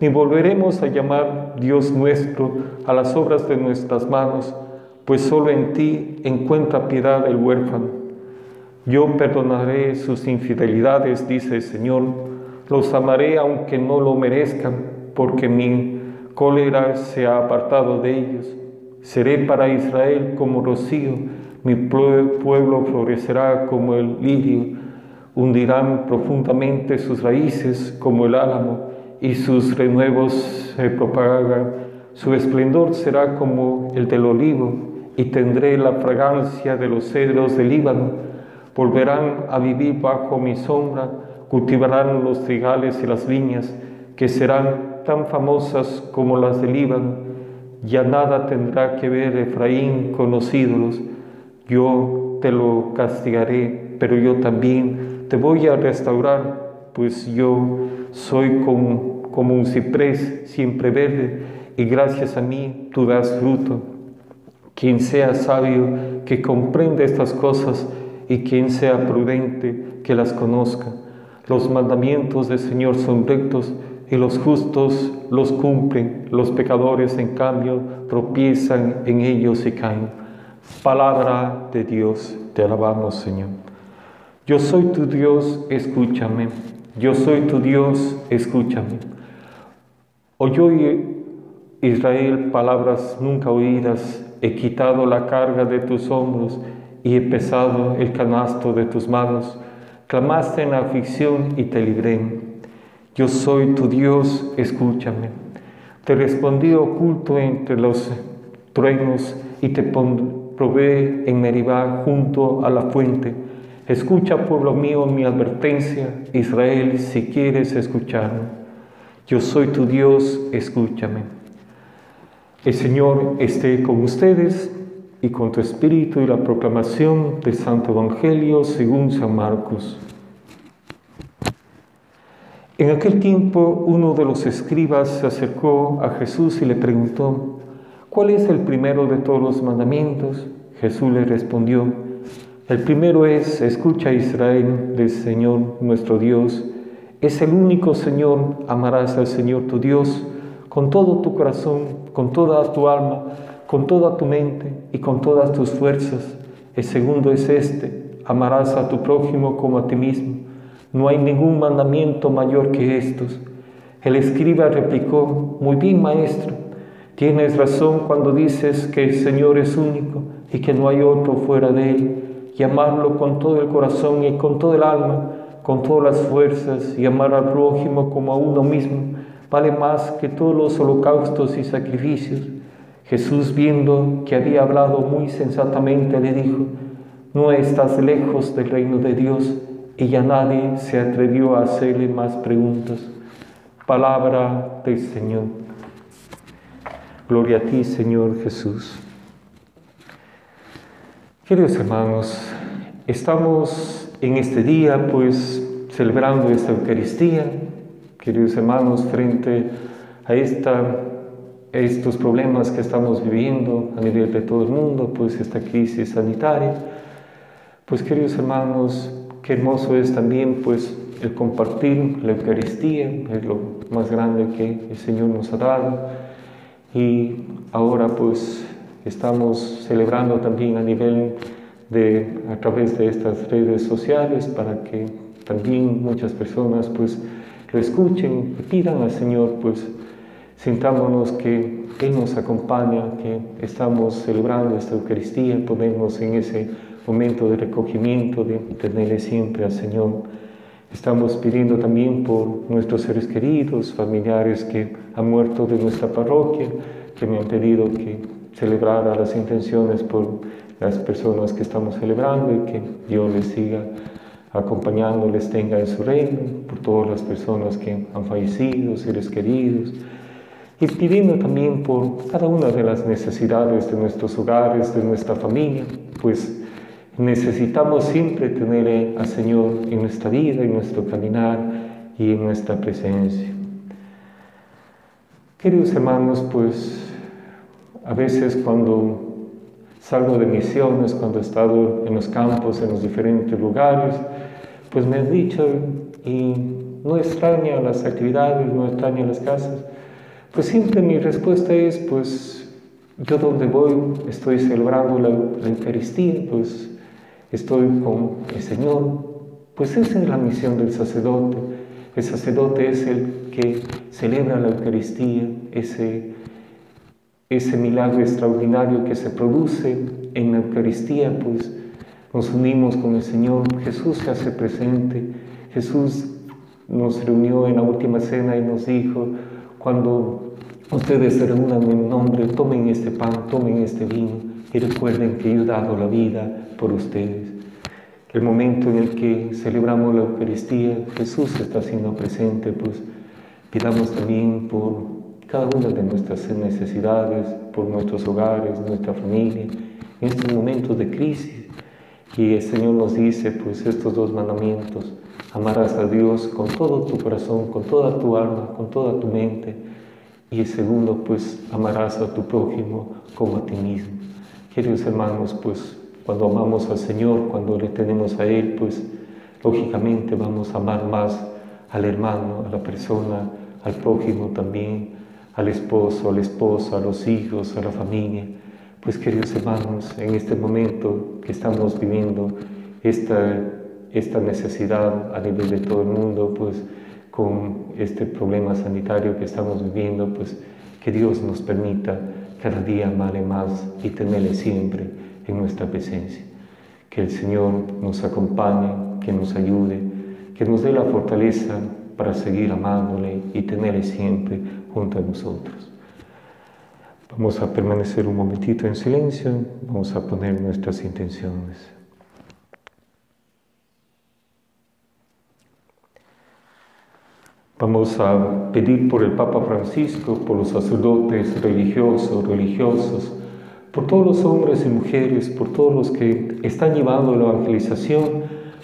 ni volveremos a llamar Dios nuestro a las obras de nuestras manos, pues solo en ti encuentra piedad el huérfano. Yo perdonaré sus infidelidades, dice el Señor, los amaré aunque no lo merezcan, porque mi cólera se ha apartado de ellos. Seré para Israel como rocío, mi pueblo florecerá como el lirio, hundirán profundamente sus raíces como el álamo y sus renuevos se propagan. Su esplendor será como el del olivo y tendré la fragancia de los cedros del Líbano. Volverán a vivir bajo mi sombra, cultivarán los trigales y las viñas, que serán tan famosas como las del Líbano. Ya nada tendrá que ver Efraín con los ídolos yo te lo castigaré, pero yo también te voy a restaurar, pues yo soy como, un ciprés siempre verde y gracias a mí tú das fruto. Quien sea sabio, que comprenda estas cosas y quien sea prudente, que las conozca. Los mandamientos del Señor son rectos y los justos los cumplen, los pecadores en cambio tropiezan en ellos y caen. Palabra de Dios, te alabamos Señor. Yo soy tu Dios, escúchame. Yo soy tu Dios, escúchame. Oyó Israel palabras nunca oídas, he quitado la carga de tus hombros y he pesado el canasto de tus manos. clamaste en aflicción y te libré. Yo soy tu Dios, escúchame. Te respondí oculto entre los truenos y te probé en Meribá junto a la fuente. Escucha, pueblo mío, mi advertencia, Israel, si quieres escucharme. Yo soy tu Dios, escúchame. El Señor esté con ustedes y con tu espíritu y la proclamación del Santo Evangelio según San Marcos. En aquel tiempo uno de los escribas se acercó a Jesús y le preguntó, ¿cuál es el primero de todos los mandamientos? Jesús le respondió, el primero es, escucha Israel del Señor nuestro Dios, es el único Señor, amarás al Señor tu Dios con todo tu corazón, con toda tu alma, con toda tu mente y con todas tus fuerzas. El segundo es este, amarás a tu prójimo como a ti mismo. No hay ningún mandamiento mayor que estos. El escriba replicó, muy bien maestro, tienes razón cuando dices que el Señor es único y que no hay otro fuera de Él, y amarlo con todo el corazón y con todo el alma, con todas las fuerzas, y amar al prójimo como a uno mismo, vale más que todos los holocaustos y sacrificios. Jesús, viendo que había hablado muy sensatamente, le dijo, no estás lejos del reino de Dios, y ya nadie se atrevió a hacerle más preguntas. Palabra del Señor. Gloria a ti, Señor Jesús. Queridos hermanos, estamos en este día pues celebrando esta Eucaristía, queridos hermanos, frente a esta estos problemas que estamos viviendo a nivel de todo el mundo, pues esta crisis sanitaria. Pues queridos hermanos, qué hermoso es también pues el compartir la Eucaristía, es lo más grande que el Señor nos ha dado. Y ahora pues estamos celebrando también a nivel de, a través de estas redes sociales para que también muchas personas pues lo escuchen y pidan al Señor pues Sintámonos que Él nos acompaña, que estamos celebrando esta Eucaristía, ponemos en ese momento de recogimiento, de tenerle siempre al Señor. Estamos pidiendo también por nuestros seres queridos, familiares que han muerto de nuestra parroquia, que me han pedido que celebrara las intenciones por las personas que estamos celebrando y que Dios les siga acompañando, les tenga en su reino, por todas las personas que han fallecido, seres queridos, y pidiendo también por cada una de las necesidades de nuestros hogares, de nuestra familia, pues necesitamos siempre tener al Señor en nuestra vida, en nuestro caminar y en nuestra presencia. Queridos hermanos, pues a veces cuando salgo de misiones, cuando he estado en los campos, en los diferentes lugares, pues me han dicho, y no extraña las actividades, no extraña las casas, pues siempre mi respuesta es, pues yo donde voy estoy celebrando la, Eucaristía, pues estoy con el Señor. Pues esa es la misión del sacerdote. El sacerdote es el que celebra la Eucaristía, ese, ese milagro extraordinario que se produce en la Eucaristía, pues nos unimos con el Señor, Jesús se hace presente, Jesús nos reunió en la última cena y nos dijo, cuando ustedes se reúnan en mi nombre, tomen este pan, tomen este vino y recuerden que yo he dado la vida por ustedes. El momento en el que celebramos la Eucaristía, Jesús está siendo presente, pues pidamos también por cada una de nuestras necesidades, por nuestros hogares, nuestra familia, en estos momentos de crisis. Y el Señor nos dice, pues, estos dos mandamientos, Amarás a Dios con todo tu corazón, con toda tu alma, con toda tu mente. Y el segundo, pues amarás a tu prójimo como a ti mismo. Queridos hermanos, pues cuando amamos al Señor, cuando le tenemos a Él, pues lógicamente vamos a amar más al hermano, a la persona, al prójimo también, al esposo, a la esposa, a los hijos, a la familia. Pues queridos hermanos, en este momento que estamos viviendo esta esta necesidad a nivel de todo el mundo, pues con este problema sanitario que estamos viviendo, pues que Dios nos permita cada día amarle más y tenerle siempre en nuestra presencia. Que el Señor nos acompañe, que nos ayude, que nos dé la fortaleza para seguir amándole y tenerle siempre junto a nosotros. Vamos a permanecer un momentito en silencio, vamos a poner nuestras intenciones. Vamos a pedir por el Papa Francisco, por los sacerdotes religiosos, religiosos, por todos los hombres y mujeres, por todos los que están llevando la evangelización,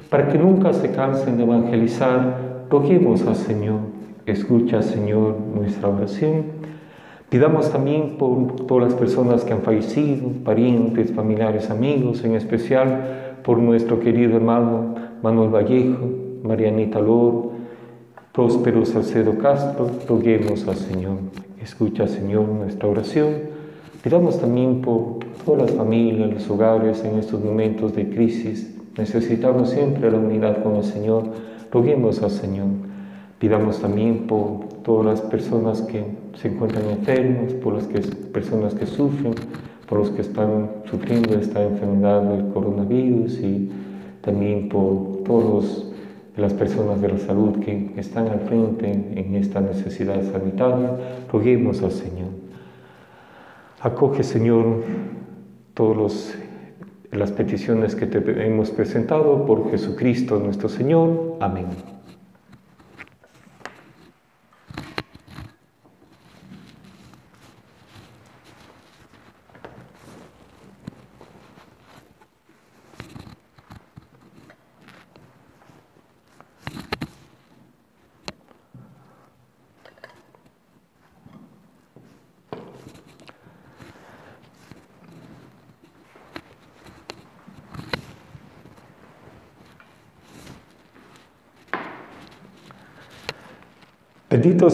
para que nunca se cansen de evangelizar, roguemos al Señor. Escucha, Señor, nuestra oración. Pidamos también por todas las personas que han fallecido, parientes, familiares, amigos, en especial por nuestro querido hermano Manuel Vallejo, Marianita Loro, Próspero Salcedo Castro, roguemos al Señor. Escucha, Señor, nuestra oración. Pidamos también por todas las familias, los hogares en estos momentos de crisis. Necesitamos siempre la unidad con el Señor. Roguemos al Señor. Pidamos también por todas las personas que se encuentran enfermos, por las que, personas que sufren, por los que están sufriendo esta enfermedad del coronavirus y también por todos las personas de la salud que están al frente en esta necesidad sanitaria, roguemos al Señor. Acoge, Señor, todas las peticiones que te hemos presentado por Jesucristo nuestro Señor. Amén.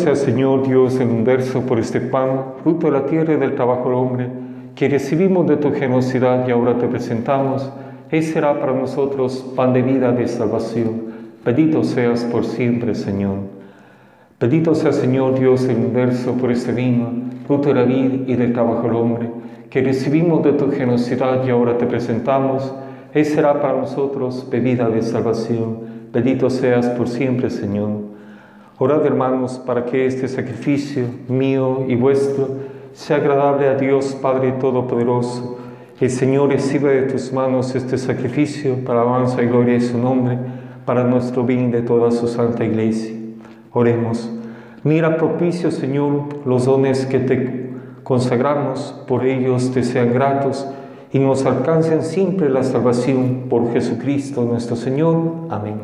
Sea Señor Dios el universo por este pan, fruto de la tierra y del trabajo del hombre, que recibimos de tu generosidad y ahora te presentamos. Él será para nosotros pan de vida de salvación. Bendito seas por siempre, Señor. Bendito sea Señor Dios el universo por este vino, fruto de la vida y del trabajo del hombre, que recibimos de tu generosidad y ahora te presentamos. Él será para nosotros bebida de salvación. Bendito seas por siempre, Señor. Orad, hermanos, para que este sacrificio mío y vuestro sea agradable a Dios Padre Todopoderoso. El Señor reciba de tus manos este sacrificio para alabanza y gloria de su nombre, para nuestro bien de toda su santa iglesia. Oremos. Mira propicio, Señor, los dones que te consagramos, por ellos te sean gratos y nos alcancen siempre la salvación por Jesucristo nuestro Señor. Amén.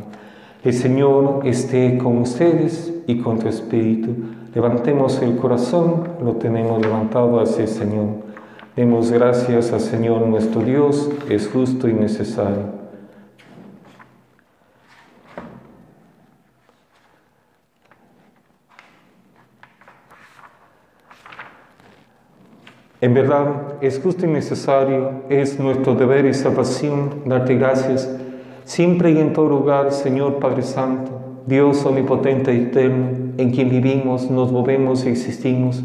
El Señor esté con ustedes y con tu espíritu. Levantemos el corazón, lo tenemos levantado hacia el Señor. Demos gracias al Señor nuestro Dios, es justo y necesario. En verdad, es justo y necesario, es nuestro deber y salvación darte gracias siempre y en todo lugar, Señor Padre Santo, Dios omnipotente y eterno, en quien vivimos, nos movemos y existimos,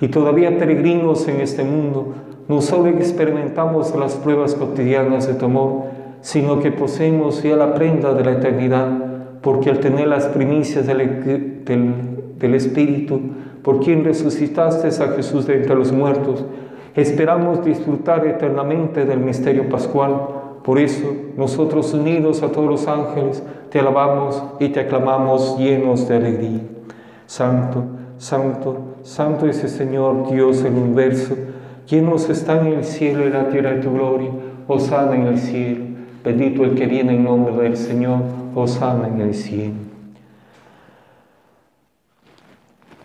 y todavía peregrinos en este mundo, no solo experimentamos las pruebas cotidianas de tu amor, sino que poseemos ya la prenda de la eternidad, porque al tener las primicias del, del Espíritu, por quien resucitaste a Jesús de entre los muertos, esperamos disfrutar eternamente del misterio pascual por eso, nosotros unidos a todos los ángeles, te alabamos y te aclamamos llenos de alegría. Santo, santo, santo es el Señor Dios del universo, llenos están en el cielo y la tierra de tu gloria. Osana en el cielo. Bendito el que viene en nombre del Señor. Osana en el cielo.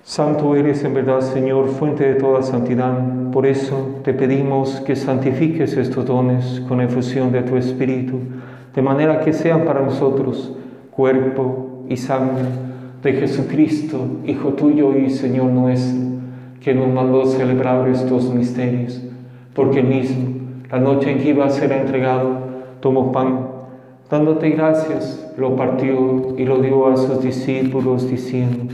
Santo eres en verdad, Señor, fuente de toda santidad. Por eso te pedimos que santifiques estos dones con efusión de tu Espíritu, de manera que sean para nosotros cuerpo y sangre de Jesucristo, Hijo tuyo y Señor nuestro, que nos mandó celebrar estos misterios, porque mismo, la noche en que iba a ser entregado, tomó pan, dándote gracias, lo partió y lo dio a sus discípulos, diciendo,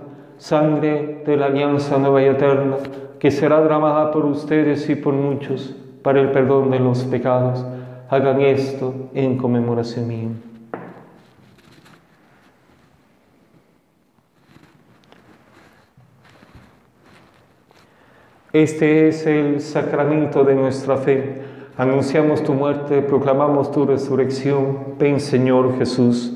sangre de la alianza nueva y eterna, que será derramada por ustedes y por muchos para el perdón de los pecados. Hagan esto en conmemoración mía. Este es el sacramento de nuestra fe. Anunciamos tu muerte, proclamamos tu resurrección. Ven Señor Jesús.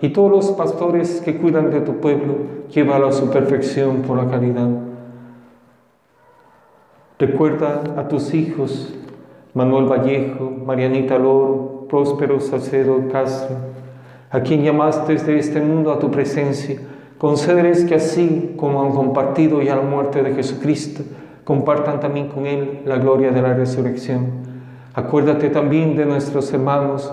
y todos los pastores que cuidan de tu pueblo, llévalo a su perfección por la caridad. Recuerda a tus hijos, Manuel Vallejo, Marianita Loro, Próspero Salcedo Castro, a quien llamaste desde este mundo a tu presencia Concederes que así como han compartido ya la muerte de Jesucristo, compartan también con Él la gloria de la resurrección. Acuérdate también de nuestros hermanos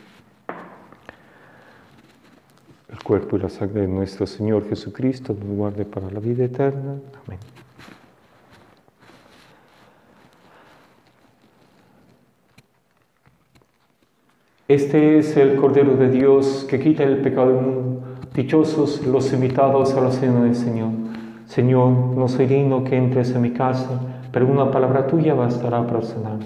El cuerpo y la sangre de nuestro Señor Jesucristo nos guarde para la vida eterna. Amén. Este es el Cordero de Dios que quita el pecado del mundo. Dichosos los invitados a la cena del Señor. Señor, no soy digno que entres en mi casa, pero una palabra tuya bastará para sanar.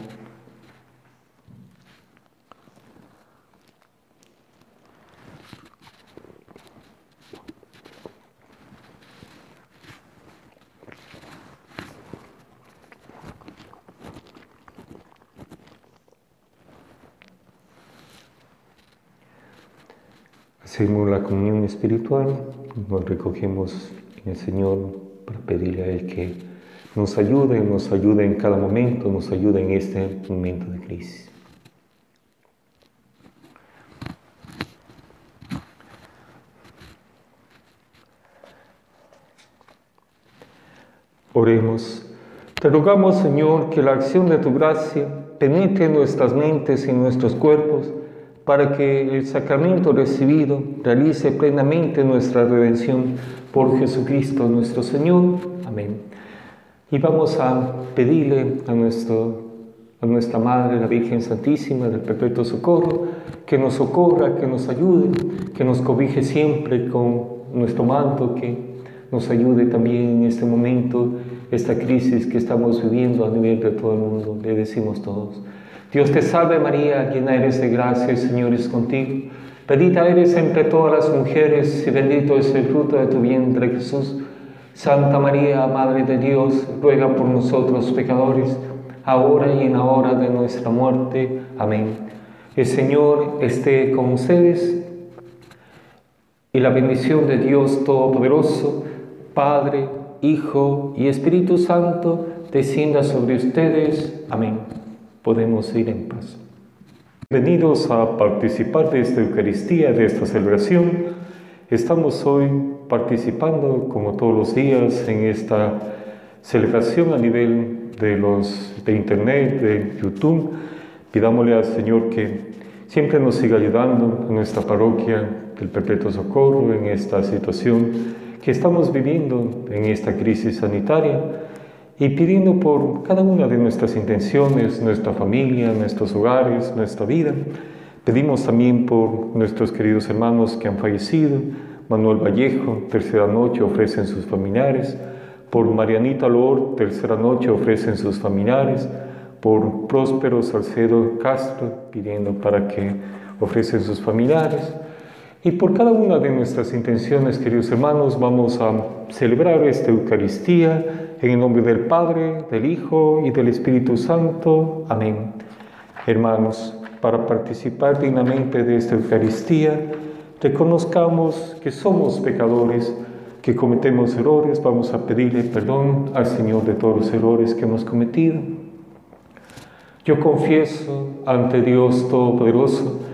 Hacemos la comunión espiritual, nos recogemos en el Señor para pedirle a Él que nos ayude, nos ayude en cada momento, nos ayude en este momento de crisis. Oremos. Te rogamos, Señor, que la acción de tu gracia penetre en nuestras mentes y nuestros cuerpos para que el sacramento recibido realice plenamente nuestra redención por Jesucristo nuestro Señor. Amén. Y vamos a pedirle a nuestro, a nuestra Madre, la Virgen Santísima del Perpetuo Socorro, que nos socorra, que nos ayude, que nos cobije siempre con nuestro manto, que nos ayude también en este momento, esta crisis que estamos viviendo a nivel de todo el mundo. Le decimos todos. Dios te salve María, llena eres de gracia, el Señor es contigo. Bendita eres entre todas las mujeres y bendito es el fruto de tu vientre Jesús. Santa María, Madre de Dios, ruega por nosotros pecadores, ahora y en la hora de nuestra muerte. Amén. El Señor esté con ustedes y la bendición de Dios Todopoderoso, Padre, Hijo y Espíritu Santo, descienda sobre ustedes. Amén. Podemos ir en paz. Bienvenidos a participar de esta Eucaristía, de esta celebración. Estamos hoy participando, como todos los días, en esta celebración a nivel de, los, de Internet, de YouTube. Pidámosle al Señor que siempre nos siga ayudando en nuestra parroquia del Perpetuo Socorro, en esta situación que estamos viviendo, en esta crisis sanitaria, y pidiendo por cada una de nuestras intenciones, nuestra familia, nuestros hogares, nuestra vida. Pedimos también por nuestros queridos hermanos que han fallecido, Manuel Vallejo, tercera noche ofrecen sus familiares, por Marianita Lor, tercera noche ofrecen sus familiares, por Próspero Salcedo Castro, pidiendo para que ofrecen sus familiares. Y por cada una de nuestras intenciones, queridos hermanos, vamos a celebrar esta Eucaristía en el nombre del Padre, del Hijo y del Espíritu Santo. Amén. Hermanos, para participar dignamente de esta Eucaristía, reconozcamos que somos pecadores, que cometemos errores, vamos a pedirle perdón al Señor de todos los errores que hemos cometido. Yo confieso ante Dios Todopoderoso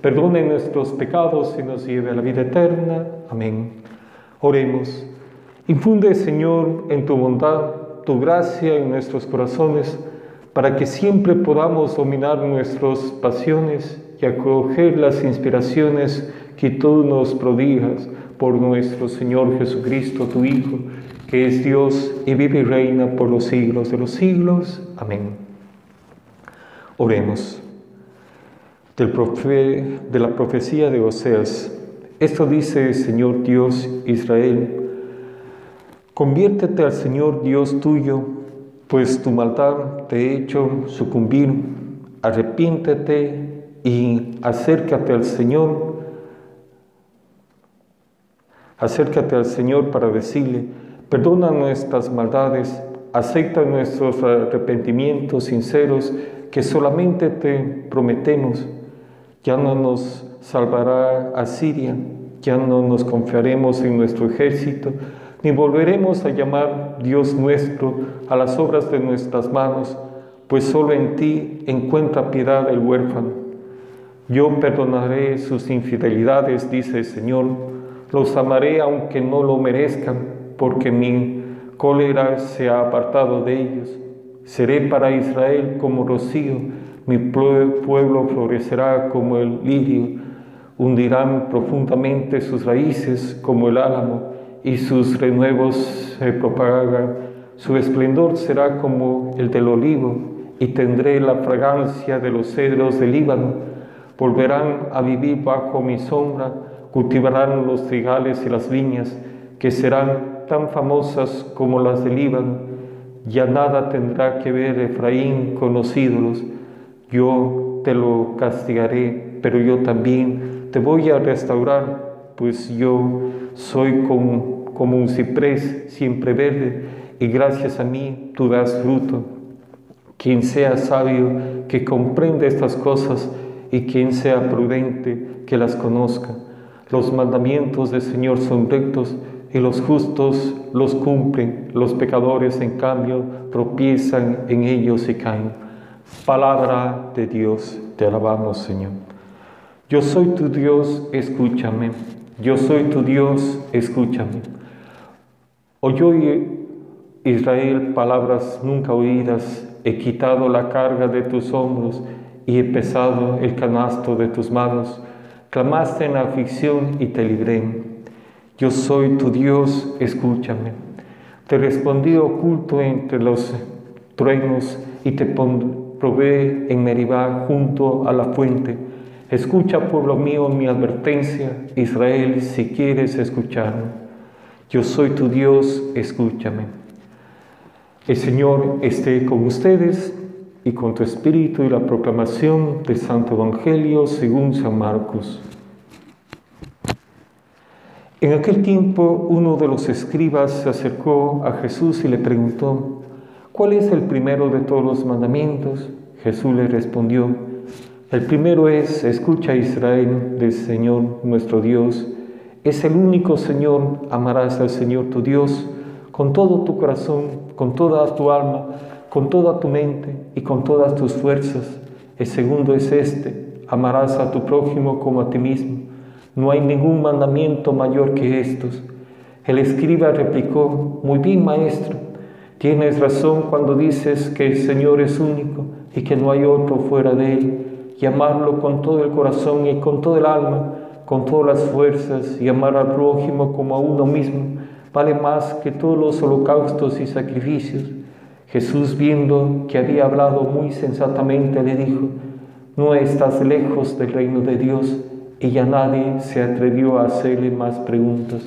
perdone nuestros pecados y nos lleve a la vida eterna. Amén. Oremos. Infunde, Señor, en tu bondad, tu gracia en nuestros corazones, para que siempre podamos dominar nuestras pasiones y acoger las inspiraciones que tú nos prodigas por nuestro Señor Jesucristo, tu Hijo, que es Dios y vive y reina por los siglos de los siglos. Amén. Oremos. Del de la profecía de Oseas, esto dice Señor Dios Israel, conviértete al Señor Dios tuyo, pues tu maldad te he hecho sucumbir, arrepiéntete y acércate al Señor. Acércate al Señor para decirle, perdona nuestras maldades, acepta nuestros arrepentimientos sinceros que solamente te prometemos. Ya no nos salvará a Siria, ya no nos confiaremos en nuestro ejército, ni volveremos a llamar Dios nuestro a las obras de nuestras manos, pues solo en ti encuentra piedad el huérfano. Yo perdonaré sus infidelidades, dice el Señor, los amaré aunque no lo merezcan, porque mi cólera se ha apartado de ellos. Seré para Israel como rocío, mi pueblo florecerá como el lirio, hundirán profundamente sus raíces como el álamo, y sus renuevos se propagan. Su esplendor será como el del olivo, y tendré la fragancia de los cedros del Líbano. Volverán a vivir bajo mi sombra cultivarán los trigales y las viñas, que serán tan famosas como las del Líbano. Ya nada tendrá que ver Efraín con los ídolos. Yo te lo castigaré, pero yo también te voy a restaurar, pues yo soy como, un ciprés siempre verde, y gracias a mí tú das fruto. Quien sea sabio, que comprenda estas cosas, y quien sea prudente, que las conozca los mandamientos del Señor son rectos y los justos los cumplen, los pecadores en cambio tropiezan en ellos y caen. Palabra de Dios, te alabamos Señor. Yo soy tu Dios, escúchame. Yo soy tu Dios, escúchame. Oyó Israel palabras nunca oídas, he quitado la carga de tus hombros y he pesado el canasto de tus manos. Clamaste en aflicción y te libré. Yo soy tu Dios, escúchame. Te respondí oculto entre los truenos y te probé en Meribá junto a la fuente. Escucha, pueblo mío, mi advertencia, Israel, si quieres escucharme. Yo soy tu Dios, escúchame. El Señor esté con ustedes y con tu espíritu y la proclamación del Santo Evangelio según San Marcos. En aquel tiempo uno de los escribas se acercó a Jesús y le preguntó, ¿cuál es el primero de todos los mandamientos? Jesús le respondió, el primero es, escucha Israel del Señor nuestro Dios, es el único Señor, amarás al Señor tu Dios con todo tu corazón, con toda tu alma, con toda tu mente y con todas tus fuerzas. El segundo es este, amarás a tu prójimo como a ti mismo. No hay ningún mandamiento mayor que estos. El escriba replicó, muy bien maestro, tienes razón cuando dices que el Señor es único y que no hay otro fuera de Él, y amarlo con todo el corazón y con todo el alma, con todas las fuerzas, y amar al prójimo como a uno mismo, vale más que todos los holocaustos y sacrificios. Jesús, viendo que había hablado muy sensatamente, le dijo, no estás lejos del reino de Dios y ya nadie se atrevió a hacerle más preguntas.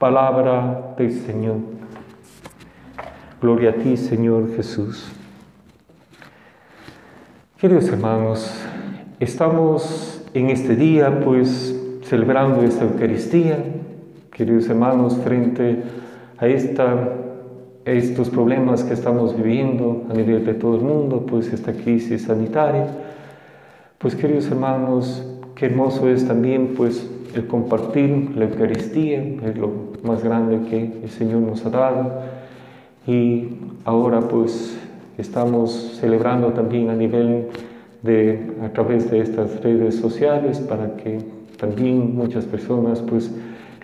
Palabra del Señor. Gloria a ti, Señor Jesús. Queridos hermanos, estamos en este día pues celebrando esta Eucaristía, queridos hermanos, frente a, esta, estos problemas que estamos viviendo a nivel de todo el mundo, pues esta crisis sanitaria. Pues queridos hermanos, Qué hermoso es también pues el compartir la Eucaristía, es lo más grande que el Señor nos ha dado. Y ahora pues estamos celebrando también a nivel de, a través de estas redes sociales para que también muchas personas pues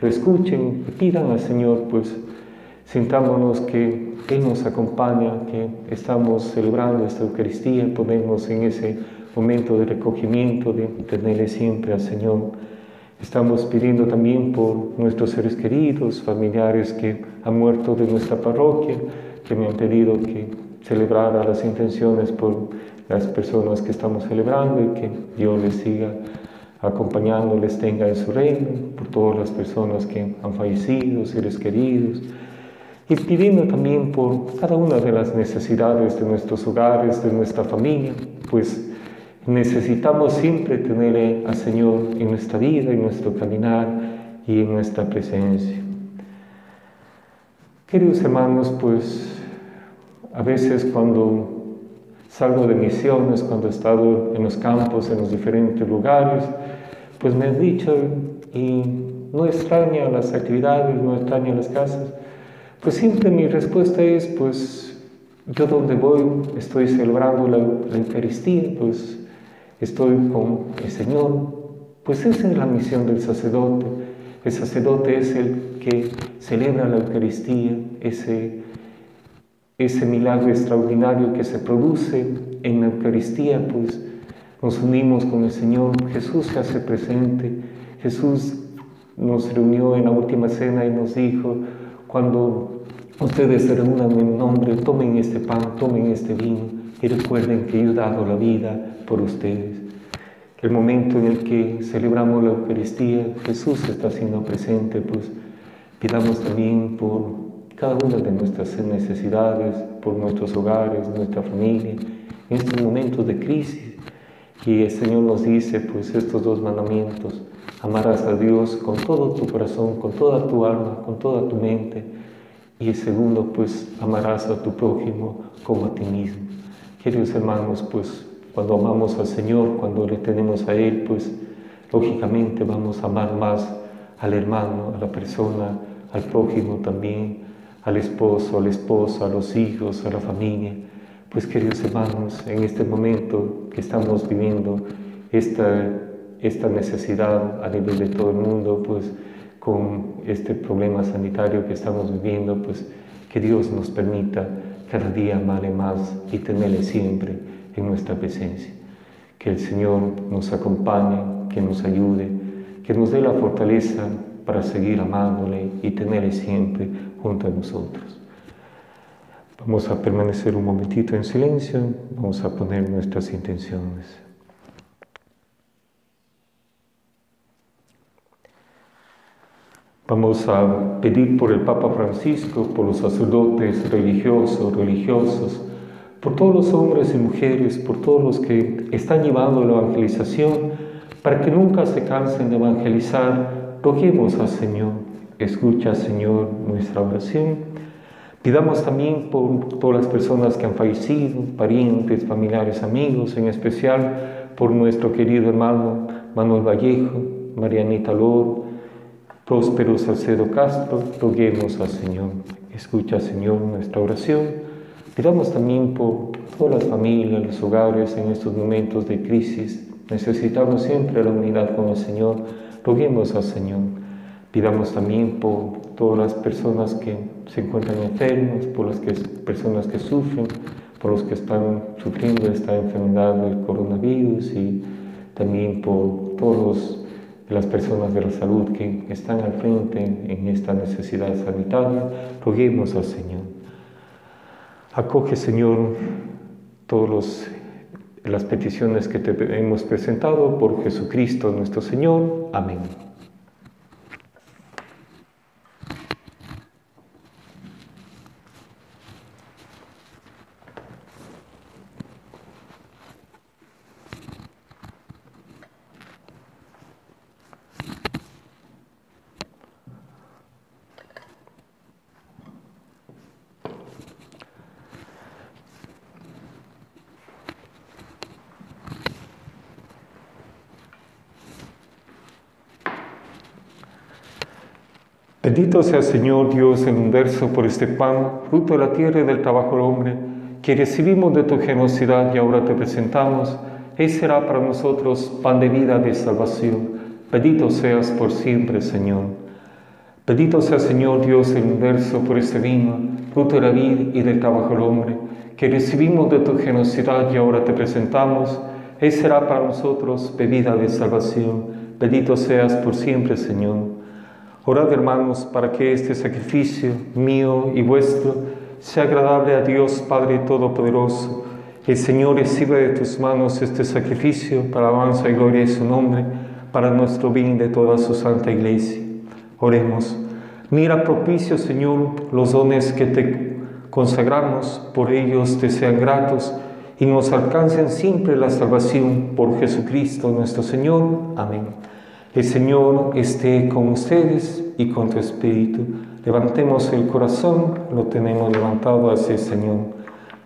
lo escuchen y pidan al Señor pues sintámonos que Él nos acompaña, que estamos celebrando esta Eucaristía, ponemos en ese momento de recogimiento, de tenerle siempre al Señor. Estamos pidiendo también por nuestros seres queridos, familiares que han muerto de nuestra parroquia, que me han pedido que celebrara las intenciones por las personas que estamos celebrando y que Dios les siga acompañando, les tenga en su reino, por todas las personas que han fallecido, seres queridos, y pidiendo también por cada una de las necesidades de nuestros hogares, de nuestra familia, pues Necesitamos siempre tener al Señor en nuestra vida, en nuestro caminar y en nuestra presencia. Queridos hermanos, pues a veces cuando salgo de misiones, cuando he estado en los campos, en los diferentes lugares, pues me han dicho, y no extraña las actividades, no extraña las casas, pues siempre mi respuesta es, pues yo donde voy estoy celebrando la, la Eucaristía, pues estoy con el Señor, pues esa es la misión del sacerdote. El sacerdote es el que celebra la Eucaristía, ese, ese milagro extraordinario que se produce en la Eucaristía, pues nos unimos con el Señor, Jesús se hace presente, Jesús nos reunió en la última cena y nos dijo, cuando ustedes se reúnan en nombre, tomen este pan, tomen este vino y recuerden que yo he dado la vida por ustedes. El momento en el que celebramos la Eucaristía, Jesús está siendo presente, pues pidamos también por cada una de nuestras necesidades, por nuestros hogares, nuestra familia, en estos momentos de crisis. Y el Señor nos dice, pues, estos dos mandamientos. Amarás a Dios con todo tu corazón, con toda tu alma, con toda tu mente. Y el segundo, pues, amarás a tu prójimo como a ti mismo. Queridos hermanos, pues cuando amamos al Señor, cuando le tenemos a Él, pues lógicamente vamos a amar más al hermano, a la persona, al prójimo también, al esposo, a la esposa, a los hijos, a la familia. Pues queridos hermanos, en este momento que estamos viviendo esta esta necesidad a nivel de todo el mundo, pues con este problema sanitario que estamos viviendo, pues que Dios nos permita cada día amarle más y tenerle siempre en nuestra presencia. Que el Señor nos acompañe, que nos ayude, que nos dé la fortaleza para seguir amándole y tenerle siempre junto a nosotros. Vamos a permanecer un momentito en silencio, vamos a poner nuestras intenciones. Vamos a pedir por el Papa Francisco, por los sacerdotes religiosos, religiosos, por todos los hombres y mujeres, por todos los que están llevando la evangelización, para que nunca se cansen de evangelizar. Roguemos al Señor, escucha Señor nuestra oración. Pidamos también por todas las personas que han fallecido, parientes, familiares, amigos, en especial por nuestro querido hermano Manuel Vallejo, Marianita Loro, Próspero Salcedo Castro, roguemos al Señor. Escucha, Señor, nuestra oración. Pidamos también por todas las familias, los hogares en estos momentos de crisis. Necesitamos siempre la unidad con el Señor. Roguemos al Señor. Pidamos también por todas las personas que se encuentran enfermos, por las personas que sufren, por los que están sufriendo esta enfermedad del coronavirus y también por todos los de las personas de la salud que están al frente en esta necesidad sanitaria, roguemos al Señor. Acoge, Señor, todas las peticiones que te hemos presentado por Jesucristo nuestro Señor. Amén. Bendito sea Señor Dios el universo por este pan, fruto de la tierra y del trabajo del hombre, que recibimos de tu generosidad y ahora te presentamos. Él será para nosotros pan de vida de salvación. Bendito seas por siempre, Señor. Bendito sea Señor Dios el universo por este vino, fruto de la vida y del trabajo del hombre, que recibimos de tu generosidad y ahora te presentamos. Él será para nosotros bebida de salvación. Bendito seas por siempre, Señor. Orad, hermanos, para que este sacrificio mío y vuestro sea agradable a Dios Padre Todopoderoso. El Señor reciba de tus manos este sacrificio para alabanza y gloria de su nombre, para nuestro bien de toda su santa iglesia. Oremos. Mira propicio, Señor, los dones que te consagramos, por ellos te sean gratos y nos alcancen siempre la salvación por Jesucristo nuestro Señor. Amén. El Señor esté con ustedes y con tu espíritu. Levantemos el corazón, lo tenemos levantado hacia el Señor.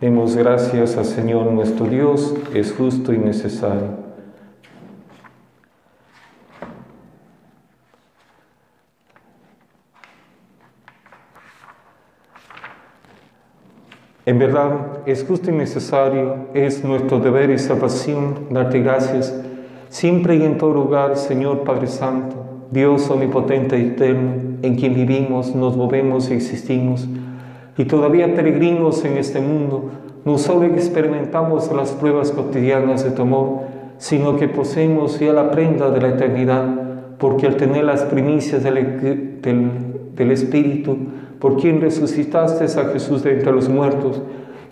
Demos gracias al Señor nuestro Dios, es justo y necesario. En verdad, es justo y necesario, es nuestro deber y salvación darte gracias siempre y en todo lugar, Señor Padre Santo, Dios omnipotente y eterno, en quien vivimos, nos movemos y existimos, y todavía peregrinos en este mundo, no solo experimentamos las pruebas cotidianas de tu amor, sino que poseemos ya la prenda de la eternidad, porque al tener las primicias del, del Espíritu, por quien resucitaste a Jesús de entre los muertos,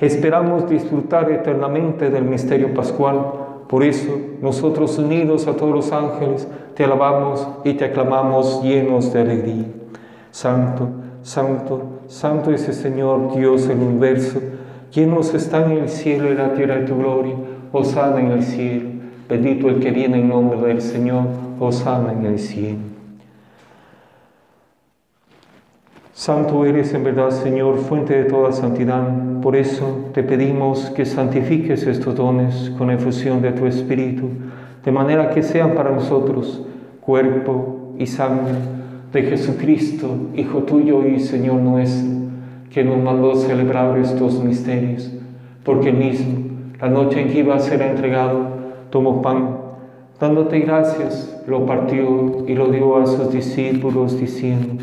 esperamos disfrutar eternamente del misterio pascual por eso, nosotros unidos a todos los ángeles, te alabamos y te aclamamos llenos de alegría. Santo, santo, santo es el Señor Dios del universo, llenos están en el cielo y la tierra de tu gloria. Osana en el cielo. Bendito el que viene en nombre del Señor. Osana en el cielo. Santo eres en verdad, Señor, fuente de toda santidad. Por eso te pedimos que santifiques estos dones con efusión de tu Espíritu, de manera que sean para nosotros cuerpo y sangre de Jesucristo, Hijo tuyo y Señor nuestro, que nos mandó celebrar estos misterios, porque mismo, la noche en que iba a ser entregado, tomó pan, Dándote gracias, lo partió y lo dio a sus discípulos diciendo,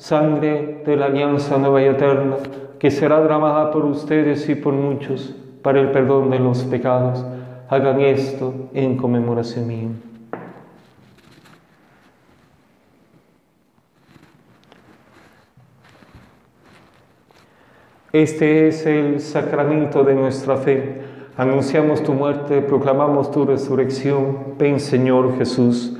sangre de la alianza nueva y eterna, que será derramada por ustedes y por muchos para el perdón de los pecados. Hagan esto en conmemoración mía. Este es el sacramento de nuestra fe. Anunciamos tu muerte, proclamamos tu resurrección. Ven Señor Jesús.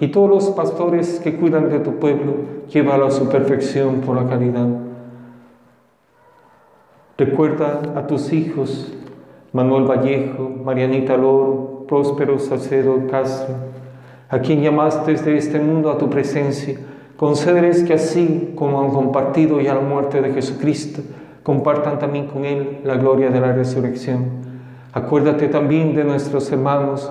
y todos los pastores que cuidan de tu pueblo, llévalo a su perfección por la caridad. Recuerda a tus hijos, Manuel Vallejo, Marianita Loro, Próspero Salcedo Castro, a quien llamaste desde este mundo a tu presencia Concédeles que así como han compartido ya la muerte de Jesucristo, compartan también con Él la gloria de la resurrección. Acuérdate también de nuestros hermanos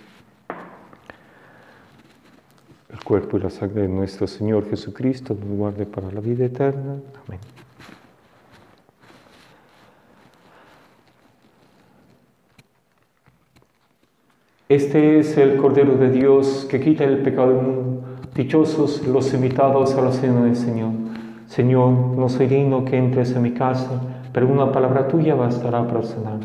El cuerpo y la sangre de nuestro Señor Jesucristo nos guarde para la vida eterna. Amén. Este es el Cordero de Dios que quita el pecado del mundo. Dichosos los invitados a la cena del Señor. Señor, no soy digno que entres en mi casa, pero una palabra tuya bastará para sanar.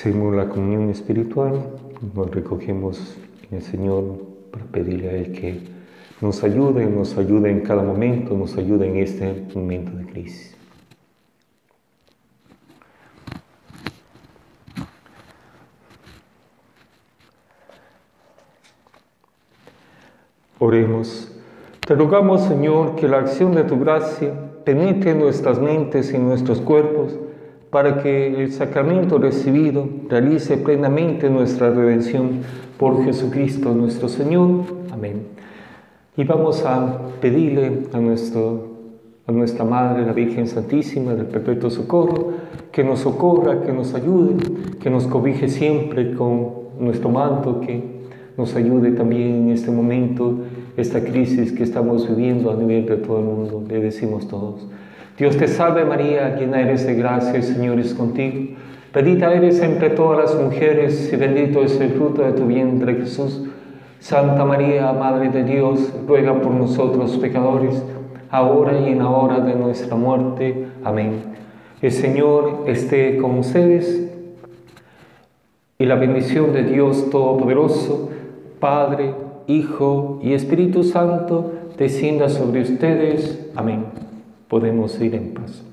Hacemos la comunión espiritual, nos recogemos en el Señor para pedirle a Él que nos ayude, nos ayude en cada momento, nos ayude en este momento de crisis. Oremos. Te rogamos, Señor, que la acción de tu gracia penetre en nuestras mentes y nuestros cuerpos, para que el sacramento recibido realice plenamente nuestra redención por Jesucristo nuestro Señor. Amén. Y vamos a pedirle a, nuestro, a nuestra Madre, la Virgen Santísima del Perpetuo Socorro, que nos socorra, que nos ayude, que nos cobije siempre con nuestro manto, que nos ayude también en este momento, esta crisis que estamos viviendo a nivel de todo el mundo. Le decimos todos. Dios te salve María, llena eres de gracia, el Señor es contigo. Bendita eres entre todas las mujeres y bendito es el fruto de tu vientre Jesús. Santa María, Madre de Dios, ruega por nosotros pecadores, ahora y en la hora de nuestra muerte. Amén. El Señor esté con ustedes y la bendición de Dios Todopoderoso, Padre, Hijo y Espíritu Santo, descienda sobre ustedes. Amén podemos ir en paz.